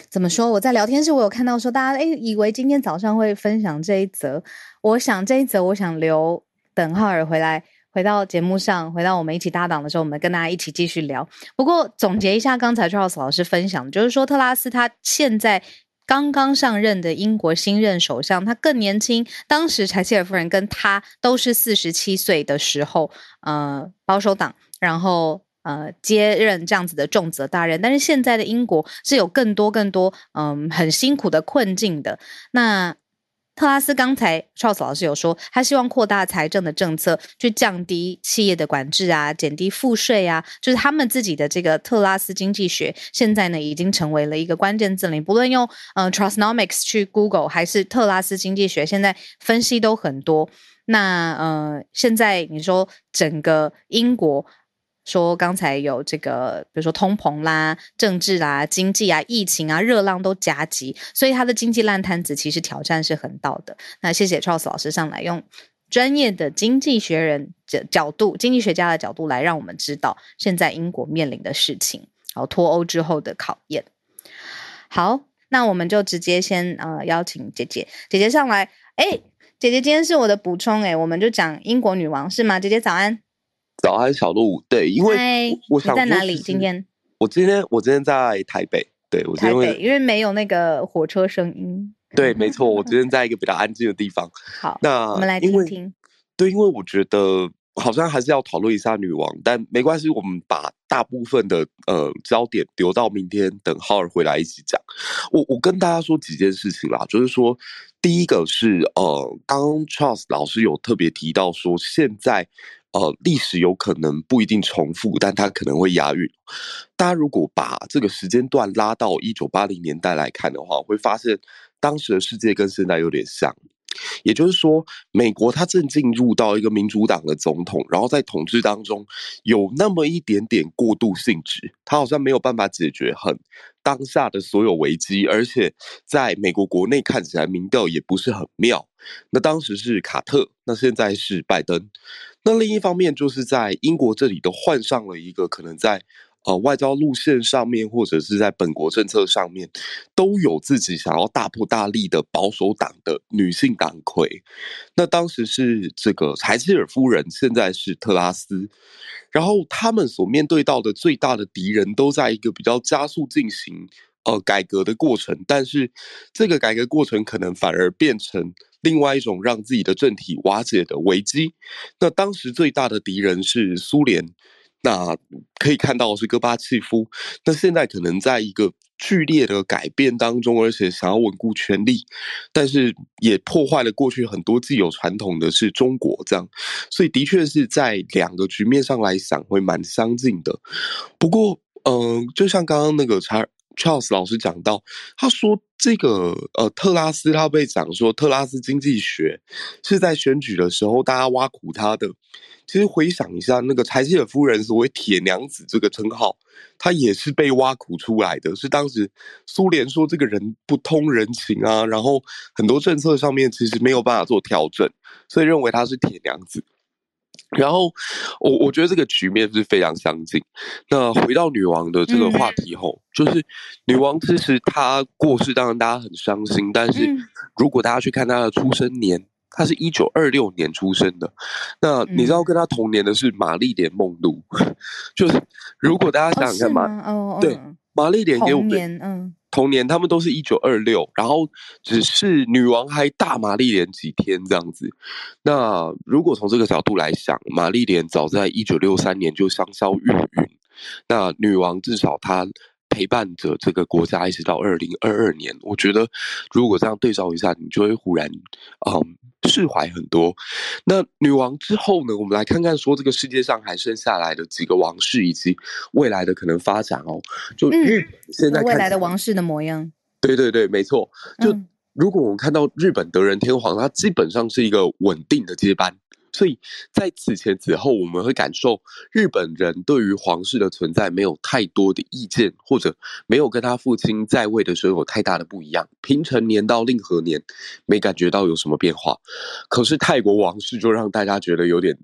怎么说？我在聊天室我有看到说，大家诶以为今天早上会分享这一则。我想这一则，我想留等浩尔回来，回到节目上，回到我们一起搭档的时候，我们跟大家一起继续聊。不过总结一下刚才 Charles 老师分享，就是说特拉斯他现在。刚刚上任的英国新任首相，他更年轻。当时柴契尔夫人跟他都是四十七岁的时候，呃，保守党，然后呃接任这样子的重责大任。但是现在的英国是有更多更多嗯、很辛苦的困境的。那。特拉斯刚才 Charles 老师有说，他希望扩大财政的政策，去降低企业的管制啊，减低赋税啊，就是他们自己的这个特拉斯经济学，现在呢已经成为了一个关键字了。你不论用呃 t r u s t n o m i c s 去 Google，还是特拉斯经济学，现在分析都很多。那呃，现在你说整个英国。说刚才有这个，比如说通膨啦、政治啦、经济啊、疫情啊、热浪都夹击，所以他的经济烂摊子其实挑战是很大的。那谢谢 Charles 老师上来用专业的经济学人的角度、经济学家的角度来让我们知道现在英国面临的事情，好脱欧之后的考验。好，那我们就直接先呃邀请姐姐，姐姐上来。哎，姐姐今天是我的补充，哎，我们就讲英国女王是吗？姐姐早安。早安，小鹿。对，因为我想在哪里？今天我今天我今天在台北。对，我今天，因为没有那个火车声音。对，没错，我今天在一个比较安静的地方。好，那我们来听听。对，因为我觉得好像还是要讨论一下女王，但没关系，我们把大部分的呃焦点留到明天，等浩尔回来一起讲。我我跟大家说几件事情啦，就是说，第一个是呃，刚刚 Charles 老师有特别提到说，现在。呃，历史有可能不一定重复，但它可能会押韵。大家如果把这个时间段拉到一九八零年代来看的话，会发现当时的世界跟现在有点像。也就是说，美国它正进入到一个民主党的总统，然后在统治当中有那么一点点过渡性质，它好像没有办法解决很当下的所有危机，而且在美国国内看起来民调也不是很妙。那当时是卡特，那现在是拜登。那另一方面，就是在英国这里都换上了一个可能在。呃，外交路线上面，或者是在本国政策上面，都有自己想要大破大立的保守党的女性党魁。那当时是这个柴契尔夫人，现在是特拉斯。然后他们所面对到的最大的敌人，都在一个比较加速进行呃改革的过程。但是这个改革过程可能反而变成另外一种让自己的政体瓦解的危机。那当时最大的敌人是苏联。那可以看到是戈巴契夫，那现在可能在一个剧烈的改变当中，而且想要稳固权力，但是也破坏了过去很多既有传统的是中国这样，所以的确是在两个局面上来想会蛮相近的。不过，嗯、就像刚刚那个查 Charles 老师讲到，他说这个呃特拉斯他被讲说特拉斯经济学是在选举的时候大家挖苦他的。其实回想一下，那个柴契尔夫人所谓“铁娘子”这个称号，她也是被挖苦出来的。是当时苏联说这个人不通人情啊，然后很多政策上面其实没有办法做调整，所以认为她是铁娘子。然后我我觉得这个局面是非常相近。那回到女王的这个话题后，嗯、就是女王其实她过世，当然大家很伤心。但是如果大家去看她的出生年，她是一九二六年出生的。那你知道跟她同年的是玛丽莲梦露，就是如果大家想想看嘛，哦，对，玛丽莲给我们嗯。同年，他们都是一九二六，然后只是女王还大玛丽莲几天这样子。那如果从这个角度来想，玛丽莲早在一九六三年就香消玉殒，那女王至少她。陪伴着这个国家一直到二零二二年，我觉得如果这样对照一下，你就会忽然嗯释怀很多。那女王之后呢？我们来看看说这个世界上还剩下来的几个王室以及未来的可能发展哦。就日本现在、嗯、未来的王室的模样，对对对，没错。就如果我们看到日本德仁天皇，他基本上是一个稳定的接班。所以在此前此后，我们会感受日本人对于皇室的存在没有太多的意见，或者没有跟他父亲在位的时候有太大的不一样。平成年到令和年，没感觉到有什么变化。可是泰国王室就让大家觉得有点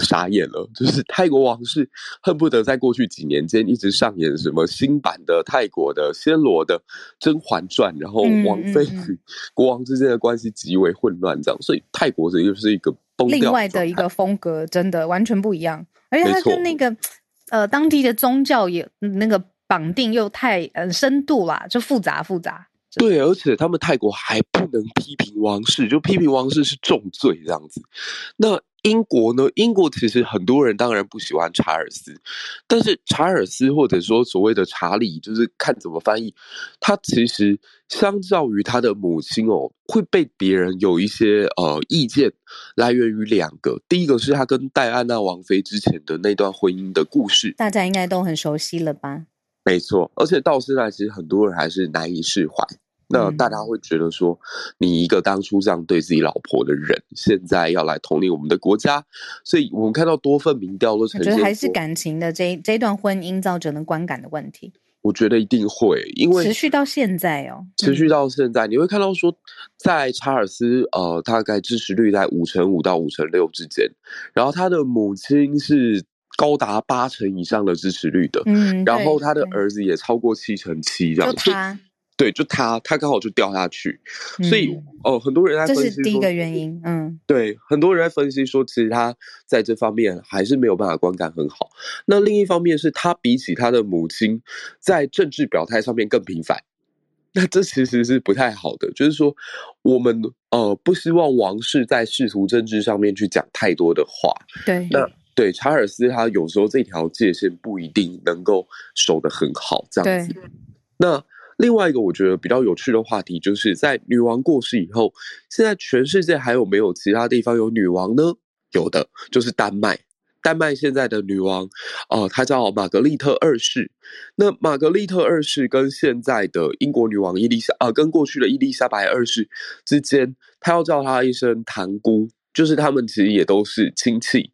傻眼了，就是泰国王室恨不得在过去几年间一直上演什么新版的泰国的暹罗的《甄嬛传》，然后王妃与国王之间的关系极为混乱，这样。所以泰国这又是一个崩。另外的一个风格，真的完全不一样，而且它跟那个呃当地的宗教也那个绑定又太呃深度啦，就复杂复杂。对，而且他们泰国还不能批评王室，就批评王室是重罪这样子。那。英国呢？英国其实很多人当然不喜欢查尔斯，但是查尔斯或者说所谓的查理，就是看怎么翻译，他其实相较于他的母亲哦，会被别人有一些呃意见，来源于两个，第一个是他跟戴安娜王妃之前的那段婚姻的故事，大家应该都很熟悉了吧？没错，而且到现在其实很多人还是难以释怀。那大家会觉得说，你一个当初这样对自己老婆的人，现在要来统领我们的国家，所以我们看到多份民调都呈现，我觉得还是感情的这这段婚姻造成的观感的问题。我觉得一定会，因为持续到现在哦，持续到现在，你会看到说，在查尔斯呃，大概支持率在五成五到五成六之间，然后他的母亲是高达八成以上的支持率的，嗯，然后他的儿子也超过七成七这样，就他。对，就他，他刚好就掉下去，嗯、所以哦、呃，很多人在分析说，这是第一个原因，嗯，对，很多人在分析说，其实他在这方面还是没有办法观感很好。那另一方面是他比起他的母亲，在政治表态上面更频繁，那这其实是不太好的。就是说，我们呃不希望王室在仕途政治上面去讲太多的话。对，那对查尔斯他有时候这条界限不一定能够守得很好，这样子。那。另外一个我觉得比较有趣的话题，就是在女王过世以后，现在全世界还有没有其他地方有女王呢？有的，就是丹麦。丹麦现在的女王，呃，她叫玛格丽特二世。那玛格丽特二世跟现在的英国女王伊丽莎，呃，跟过去的伊丽莎白二世之间，她要叫她一声堂姑，就是他们其实也都是亲戚。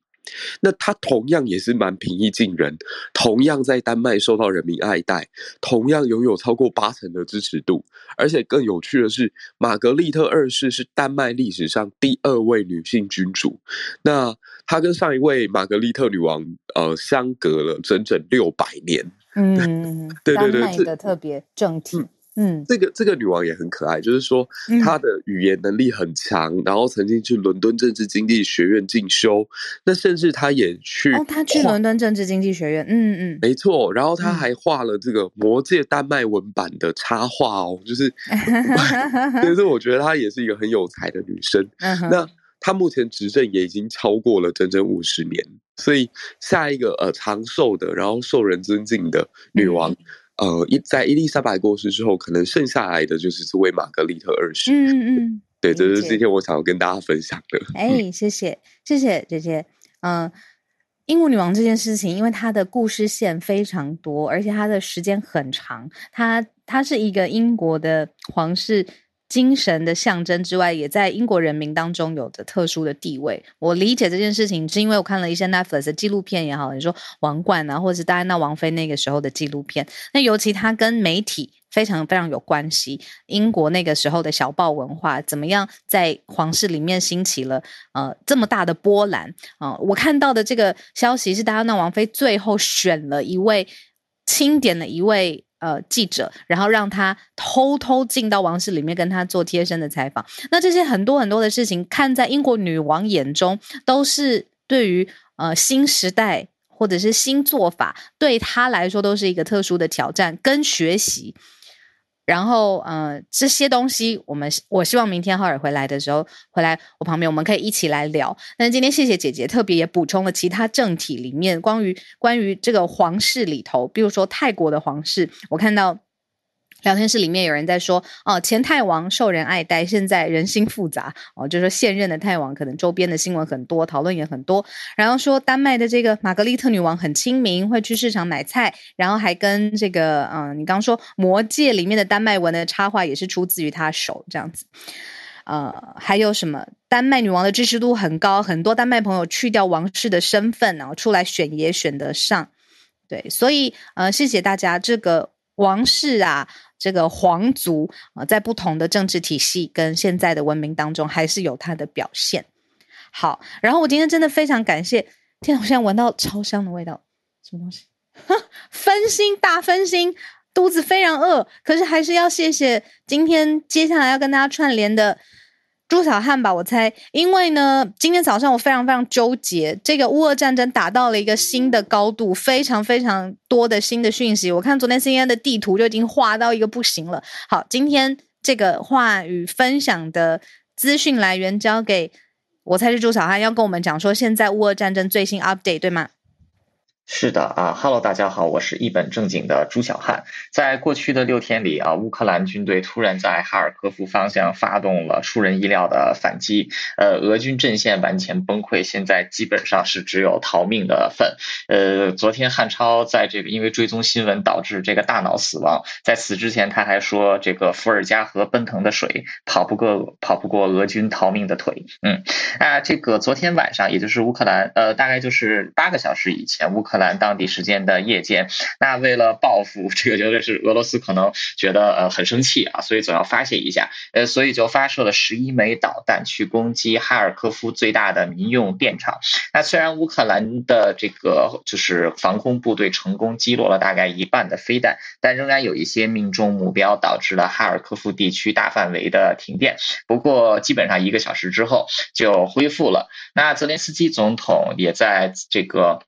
那他同样也是蛮平易近人，同样在丹麦受到人民爱戴，同样拥有超过八成的支持度，而且更有趣的是，玛格丽特二世是丹麦历史上第二位女性君主。那她跟上一位玛格丽特女王，呃，相隔了整整六百年。嗯，对对对，丹麦的特别政体。嗯嗯，这个这个女王也很可爱，就是说她的语言能力很强，嗯、然后曾经去伦敦政治经济学院进修，那甚至她也去哦，她去伦敦政治经济学院，嗯嗯，没错，然后她还画了这个《魔界》丹麦文版的插画哦，就是，所以说我觉得她也是一个很有才的女生。嗯、那她目前执政也已经超过了整整五十年，所以下一个呃长寿的，然后受人尊敬的女王。嗯呃，伊在伊丽莎白过世之后，可能剩下来的就是这位玛格丽特二世。嗯嗯，对，这是今天我想要跟大家分享的。哎，谢谢谢谢姐姐。嗯，英国女王这件事情，因为她的故事线非常多，而且她的时间很长，她她是一个英国的皇室精神的象征之外，也在英国人民当中有着特殊的地位。我理解这件事情，是因为我看了一些 Netflix 的纪录片也好，你说王冠啊，或者是戴安娜王妃那个时候的纪录片，那尤其他跟媒体。非常非常有关系，英国那个时候的小报文化怎么样，在皇室里面兴起了呃这么大的波澜啊、我看到的这个消息是，戴安娜王妃最后选了一位钦点的一位呃记者，然后让他偷偷进到王室里面跟他做贴身的采访。那这些很多很多的事情，看在英国女王眼中，都是对于呃新时代或者是新做法，对他来说都是一个特殊的挑战跟学习。然后，呃，这些东西，我们我希望明天浩尔回来的时候，回来我旁边，我们可以一起来聊。但是今天，谢谢姐姐特别也补充了其他政体里面关于关于这个皇室里头，比如说泰国的皇室，我看到。聊天室里面有人在说，哦，前泰王受人爱戴，现在人心复杂，哦，就是说现任的泰王可能周边的新闻很多，讨论也很多。然后说丹麦的这个玛格丽特女王很亲民，会去市场买菜，然后还跟这个，嗯、你刚刚说《魔戒》里面的丹麦文的插画也是出自于她手，这样子。呃，还有什么？丹麦女王的支持度很高，很多丹麦朋友去掉王室的身份，然后出来选也选得上。对，所以呃，谢谢大家，这个王室啊。这个皇族啊，在不同的政治体系跟现在的文明当中，还是有它的表现。好，然后我今天真的非常感谢，天哪，我现在闻到超香的味道，什么东西？分心，大分心，肚子非常饿，可是还是要谢谢今天接下来要跟大家串联的。朱小汉吧，我猜，因为呢，今天早上我非常非常纠结，这个乌俄战争打到了一个新的高度，非常非常多的新的讯息。我看昨天 CNN 的地图就已经画到一个不行了。好，今天这个话语分享的资讯来源交给我猜是朱小汉，要跟我们讲说现在乌俄战争最新 update，对吗？是的啊哈喽大家好，我是一本正经的朱小汉。在过去的六天里啊，乌克兰军队突然在哈尔科夫方向发动了出人意料的反击，呃，俄军阵线完全崩溃，现在基本上是只有逃命的份。呃，昨天汉超在这个因为追踪新闻导致这个大脑死亡，在此之前他还说这个伏尔加河奔腾的水跑不过跑不过俄军逃命的腿。嗯，啊，这个昨天晚上也就是乌克兰呃大概就是八个小时以前乌克。荷兰当地时间的夜间，那为了报复，这个绝对是俄罗斯可能觉得呃很生气啊，所以总要发泄一下，呃，所以就发射了十一枚导弹去攻击哈尔科夫最大的民用电厂。那虽然乌克兰的这个就是防空部队成功击落了大概一半的飞弹，但仍然有一些命中目标，导致了哈尔科夫地区大范围的停电。不过基本上一个小时之后就恢复了。那泽连斯基总统也在这个。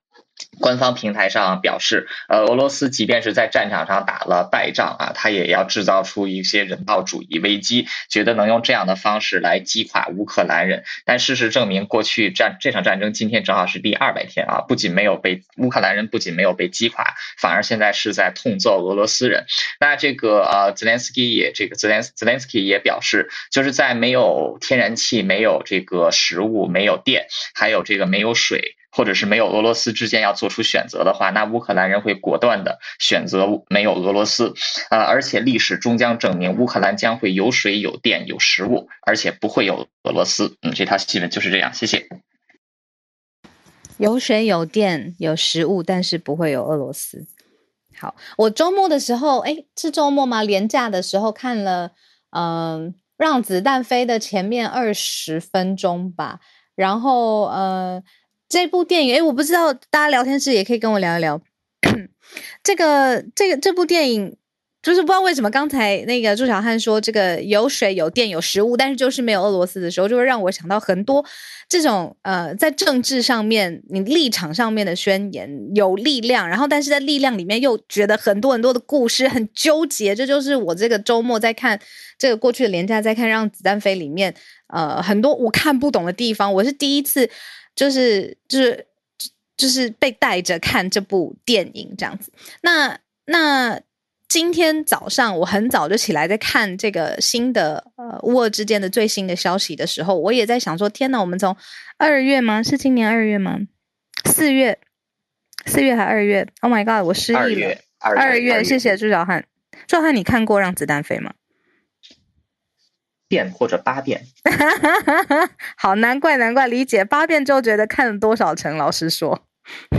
官方平台上表示，呃，俄罗斯即便是在战场上打了败仗啊，他也要制造出一些人道主义危机，觉得能用这样的方式来击垮乌克兰人。但事实证明，过去战这场战争今天正好是第二百天啊，不仅没有被乌克兰人不仅没有被击垮，反而现在是在痛揍俄罗斯人。那这个呃，泽连斯基也这个泽连泽连斯基也表示，就是在没有天然气、没有这个食物、没有电，还有这个没有水。或者是没有俄罗斯之间要做出选择的话，那乌克兰人会果断的选择没有俄罗斯，啊、呃，而且历史终将证明乌克兰将会有水有电有食物，而且不会有俄罗斯。嗯，这条新闻就是这样，谢谢。有水有电有食物，但是不会有俄罗斯。好，我周末的时候，哎，是周末吗？连假的时候看了，嗯、让子弹飞的前面二十分钟吧，然后，呃。这部电影，诶，我不知道大家聊天室也可以跟我聊一聊。这个，这个，这部电影就是不知道为什么刚才那个朱小汉说这个有水有电有食物，但是就是没有俄罗斯的时候，就会让我想到很多这种呃，在政治上面你立场上面的宣言有力量，然后但是在力量里面又觉得很多很多的故事很纠结。这就是我这个周末在看这个过去的廉价，在看《让子弹飞》里面呃很多我看不懂的地方，我是第一次。就是就是就是被带着看这部电影这样子。那那今天早上我很早就起来在看这个新的呃乌俄之间的最新的消息的时候，我也在想说：天哪，我们从二月吗？是今年二月吗？四月四月还二月？Oh my god，我失忆了。二月，二月，二月谢谢朱小汉。朱小汉，你看过《让子弹飞》吗？遍或者八遍。好，难怪难怪，理解八遍之后觉得看了多少成？老实说，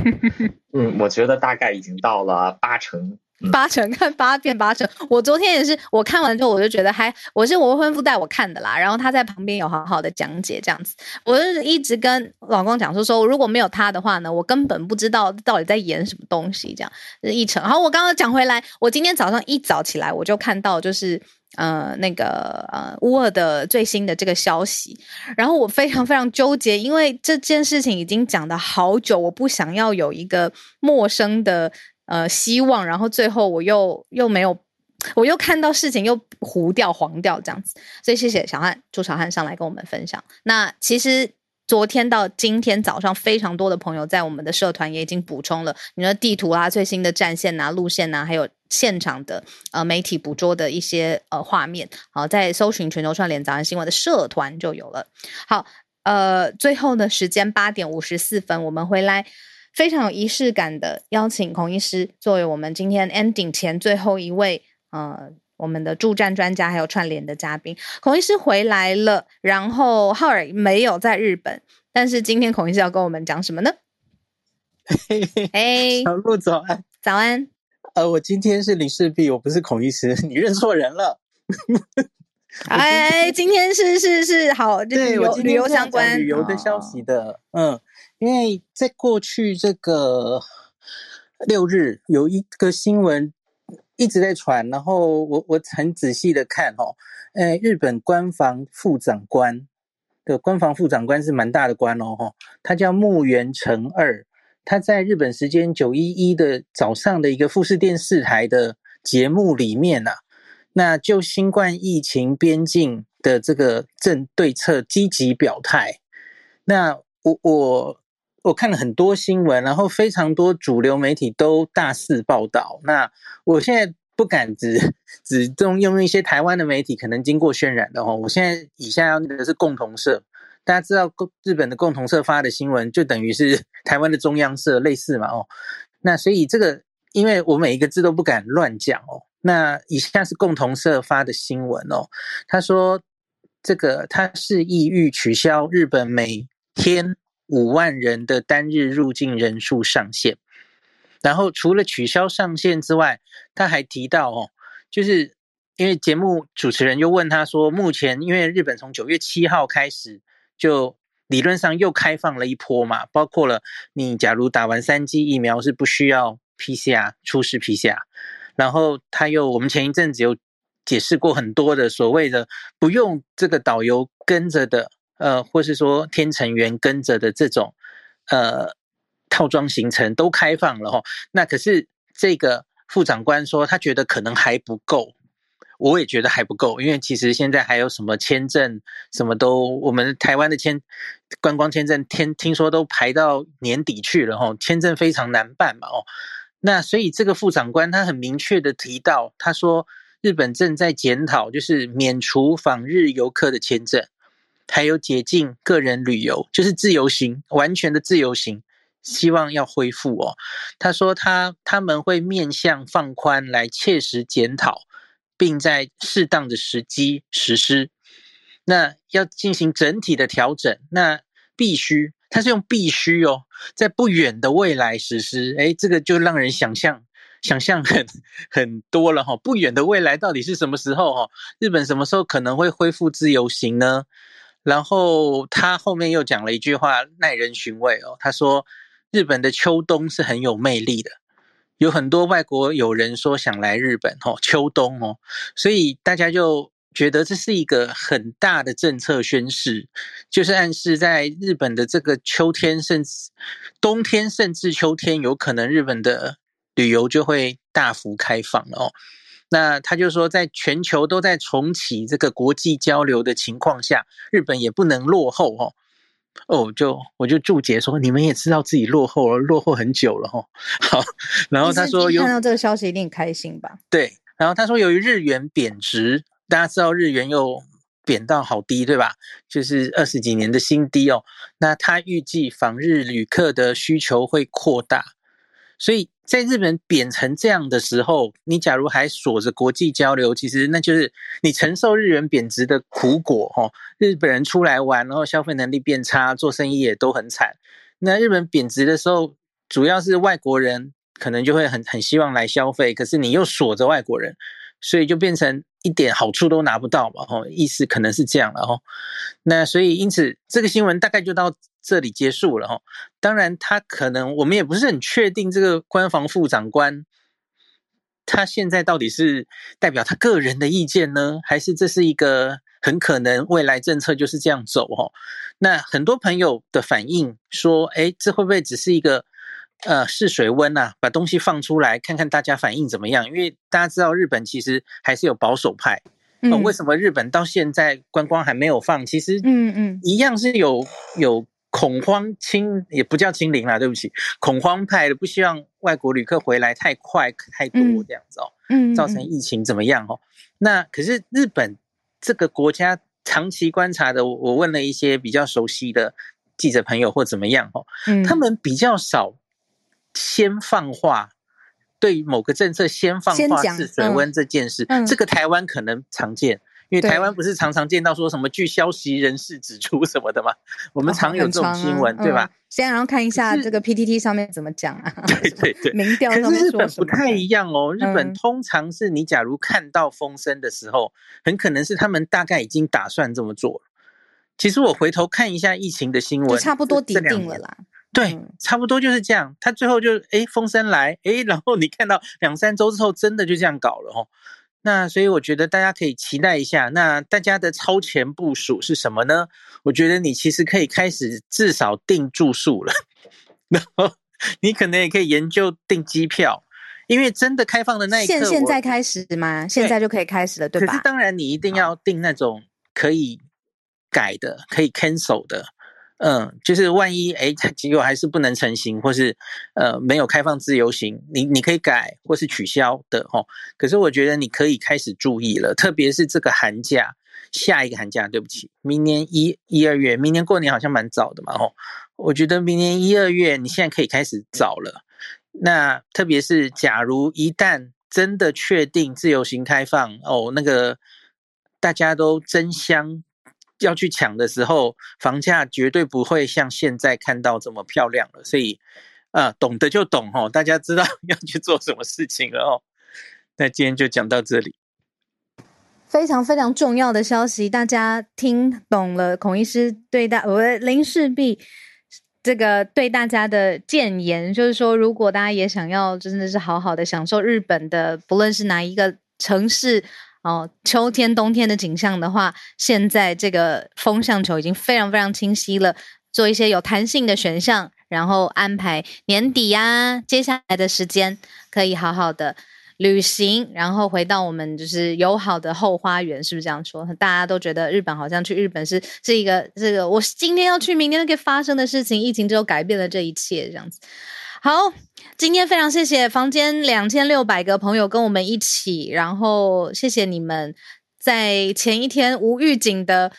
嗯，我觉得大概已经到了八成。八成 看八遍八成，我昨天也是，我看完之后我就觉得还，我是我未婚夫带我看的啦，然后他在旁边有好好的讲解这样子，我就一直跟老公讲说说，如果没有他的话呢，我根本不知道到底在演什么东西这样，一成。好，我刚刚讲回来，我今天早上一早起来我就看到就是呃那个呃乌尔的最新的这个消息，然后我非常非常纠结，因为这件事情已经讲了好久，我不想要有一个陌生的。呃，希望，然后最后我又又没有，我又看到事情又糊掉、黄掉这样子，所以谢谢小汉，朱小汉上来跟我们分享。那其实昨天到今天早上，非常多的朋友在我们的社团也已经补充了你的地图啊、最新的战线啊、路线啊，还有现场的呃媒体捕捉的一些呃画面。好，在搜寻全球串联早安新闻的社团就有了。好，呃，最后的时间八点五十四分，我们回来。非常有仪式感的邀请孔医师作为我们今天 ending 前最后一位，呃，我们的助战专家还有串联的嘉宾。孔医师回来了，然后浩尔没有在日本，但是今天孔医师要跟我们讲什么呢？嘿嘿嘿，小鹿早安，早安。呃，我今天是林世璧，我不是孔医师，你认错人了。哎，今天是是是好，对，旅游旅游相关旅游的消息的，哦、嗯。因为在过去这个六日，有一个新闻一直在传，然后我我很仔细的看哦，诶，日本官房副长官的官房副长官是蛮大的官哦，哈，他叫木原成二，他在日本时间九一一的早上的一个富士电视台的节目里面呐、啊，那就新冠疫情边境的这个政对策积极表态，那我我。我看了很多新闻，然后非常多主流媒体都大肆报道。那我现在不敢只只用用一些台湾的媒体可能经过渲染的哦。我现在以下要的是共同社，大家知道日本的共同社发的新闻，就等于是 台湾的中央社类似嘛哦。那所以这个，因为我每一个字都不敢乱讲哦。那以下是共同社发的新闻哦，他说这个他是意欲取消日本每天。五万人的单日入境人数上限，然后除了取消上限之外，他还提到哦，就是因为节目主持人又问他说，目前因为日本从九月七号开始就理论上又开放了一波嘛，包括了你假如打完三剂疫苗是不需要 PCR 出示 PCR，然后他又我们前一阵子有解释过很多的所谓的不用这个导游跟着的。呃，或是说天成员跟着的这种，呃，套装行程都开放了哈。那可是这个副长官说，他觉得可能还不够。我也觉得还不够，因为其实现在还有什么签证，什么都，我们台湾的签观光签证，听听说都排到年底去了哈，签证非常难办嘛哦。那所以这个副长官他很明确的提到，他说日本正在检讨，就是免除访日游客的签证。还有解禁个人旅游，就是自由行，完全的自由行，希望要恢复哦。他说他他们会面向放宽来切实检讨，并在适当的时机实施。那要进行整体的调整，那必须，他是用必须哦，在不远的未来实施。诶，这个就让人想象想象很很多了哈。不远的未来到底是什么时候哈？日本什么时候可能会恢复自由行呢？然后他后面又讲了一句话，耐人寻味哦。他说，日本的秋冬是很有魅力的，有很多外国友人说想来日本哦，秋冬哦，所以大家就觉得这是一个很大的政策宣示，就是暗示在日本的这个秋天，甚至冬天，甚至秋天，有可能日本的旅游就会大幅开放哦。那他就说，在全球都在重启这个国际交流的情况下，日本也不能落后哦。哦，就我就注解说，你们也知道自己落后了，落后很久了哈。好，然后他说，看到这个消息一定开心吧？对，然后他说，由于日元贬值，大家知道日元又贬到好低，对吧？就是二十几年的新低哦。那他预计访日旅客的需求会扩大。所以在日本贬成这样的时候，你假如还锁着国际交流，其实那就是你承受日元贬值的苦果哦。日本人出来玩，然后消费能力变差，做生意也都很惨。那日本贬值的时候，主要是外国人可能就会很很希望来消费，可是你又锁着外国人，所以就变成一点好处都拿不到嘛。哦，意思可能是这样了哦。那所以因此这个新闻大概就到。这里结束了哈，当然他可能我们也不是很确定这个官房副长官他现在到底是代表他个人的意见呢，还是这是一个很可能未来政策就是这样走哦？那很多朋友的反应说，哎，这会不会只是一个呃试水温呐？把东西放出来看看大家反应怎么样？因为大家知道日本其实还是有保守派。嗯、哦，为什么日本到现在观光还没有放？其实嗯嗯，一样是有有。恐慌清也不叫清零啦，对不起，恐慌派的不希望外国旅客回来太快太多这样子哦，嗯，造成疫情怎么样哦？那可是日本这个国家长期观察的，我问了一些比较熟悉的记者朋友或怎么样哦，嗯，他们比较少先放话，对于某个政策先放话是水温这件事，这个台湾可能常见。因为台湾不是常常见到说什么据消息人士指出什么的吗？我们常有这种新闻，哦啊、对吧？先然后看一下这个 PTT 上面怎么讲啊？对对对，民调上面说什么？可是日本不太一样哦。日本通常是你假如看到风声的时候，嗯、很可能是他们大概已经打算这么做了。其实我回头看一下疫情的新闻，就差不多底定了啦。对，嗯、差不多就是这样。他最后就哎风声来哎，然后你看到两三周之后，真的就这样搞了哦。那所以我觉得大家可以期待一下，那大家的超前部署是什么呢？我觉得你其实可以开始至少订住宿了，然后你可能也可以研究订机票，因为真的开放的那一刻，现现在开始吗？现在就可以开始了，对，对吧？可是当然你一定要订那种可以改的、可以 cancel 的。嗯，就是万一哎，结果还是不能成型，或是呃没有开放自由行，你你可以改或是取消的齁。可是我觉得你可以开始注意了，特别是这个寒假，下一个寒假，对不起，明年一一二月，明年过年好像蛮早的嘛齁。我觉得明年一二月，你现在可以开始找了。那特别是假如一旦真的确定自由行开放哦，那个大家都争相。要去抢的时候，房价绝对不会像现在看到这么漂亮了。所以，啊，懂得就懂哦，大家知道 要去做什么事情了哦。那今天就讲到这里。非常非常重要的消息，大家听懂了孔医师对大我林氏璧这个对大家的建言，就是说，如果大家也想要真的是好好的享受日本的，不论是哪一个城市。哦，秋天、冬天的景象的话，现在这个风向球已经非常非常清晰了。做一些有弹性的选项，然后安排年底呀、啊，接下来的时间可以好好的旅行，然后回到我们就是友好的后花园，是不是这样说？大家都觉得日本好像去日本是是一个这个，我今天要去，明天可以发生的事情，疫情之后改变了这一切，这样子。好，今天非常谢谢房间两千六百个朋友跟我们一起，然后谢谢你们在前一天无预警的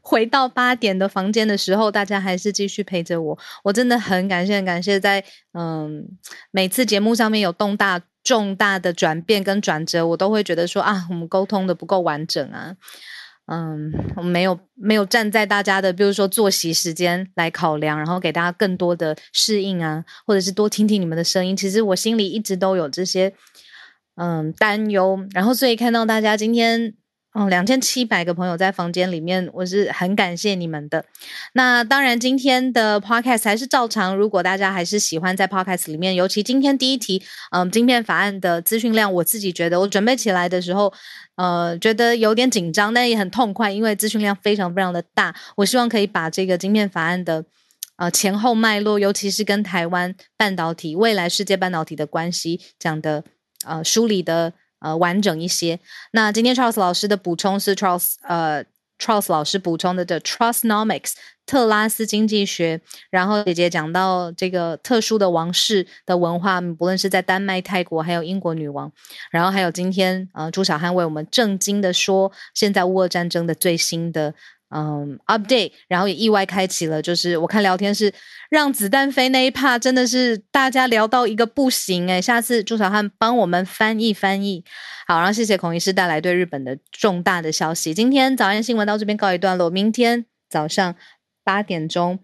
回到八点的房间的时候，大家还是继续陪着我，我真的很感谢，很感谢在嗯每次节目上面有重大重大的转变跟转折，我都会觉得说啊，我们沟通的不够完整啊。嗯，我没有没有站在大家的，比如说作息时间来考量，然后给大家更多的适应啊，或者是多听听你们的声音。其实我心里一直都有这些嗯担忧，然后所以看到大家今天嗯两千七百个朋友在房间里面，我是很感谢你们的。那当然，今天的 podcast 还是照常。如果大家还是喜欢在 podcast 里面，尤其今天第一题，嗯，晶片法案的资讯量，我自己觉得我准备起来的时候。呃，觉得有点紧张，但也很痛快，因为资讯量非常非常的大。我希望可以把这个晶片法案的呃前后脉络，尤其是跟台湾半导体未来世界半导体的关系讲的呃梳理的呃完整一些。那今天 Charles 老师的补充是 Charles 呃 Charles 老师补充的的 Trustnomics。特拉斯经济学，然后姐姐讲到这个特殊的王室的文化，不论是在丹麦、泰国，还有英国女王，然后还有今天呃朱小汉为我们震惊的说，现在乌俄战争的最新的嗯，update，然后也意外开启了，就是我看聊天室让子弹飞那一趴，真的是大家聊到一个不行诶，下次朱小汉帮我们翻译翻译。好，然后谢谢孔医师带来对日本的重大的消息。今天早安新闻到这边告一段落，明天早上八点钟，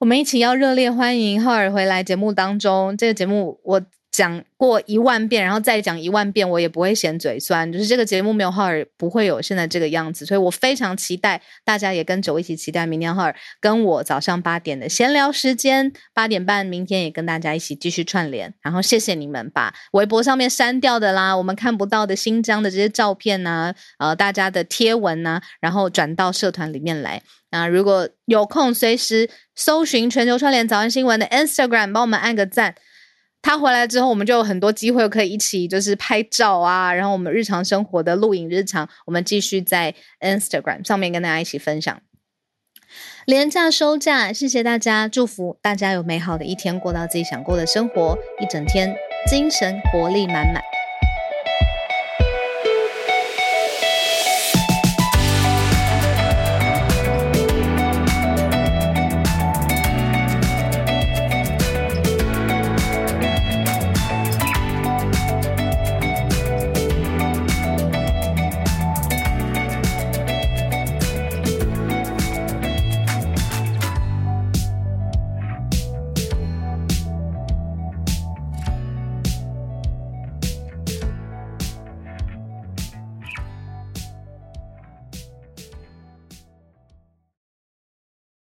我们一起要热烈欢迎浩尔回来节目当中。这个节目我。讲过一万遍，然后再讲一万遍，我也不会嫌嘴酸。就是这个节目没有浩尔，不会有现在这个样子，所以我非常期待大家也跟着我一起期待明天浩尔跟我早上八点的闲聊时间，八点半明天也跟大家一起继续串联。然后谢谢你们把微博上面删掉的啦，我们看不到的新疆的这些照片呐，呃，大家的贴文呐，然后转到社团里面来。那如果有空，随时搜寻全球串联早安新闻的 Instagram，帮我们按个赞。他回来之后，我们就有很多机会可以一起就是拍照啊，然后我们日常生活的录影日常，我们继续在 Instagram 上面跟大家一起分享。廉价收假，谢谢大家，祝福大家有美好的一天，过到自己想过的生活，一整天精神活力满满。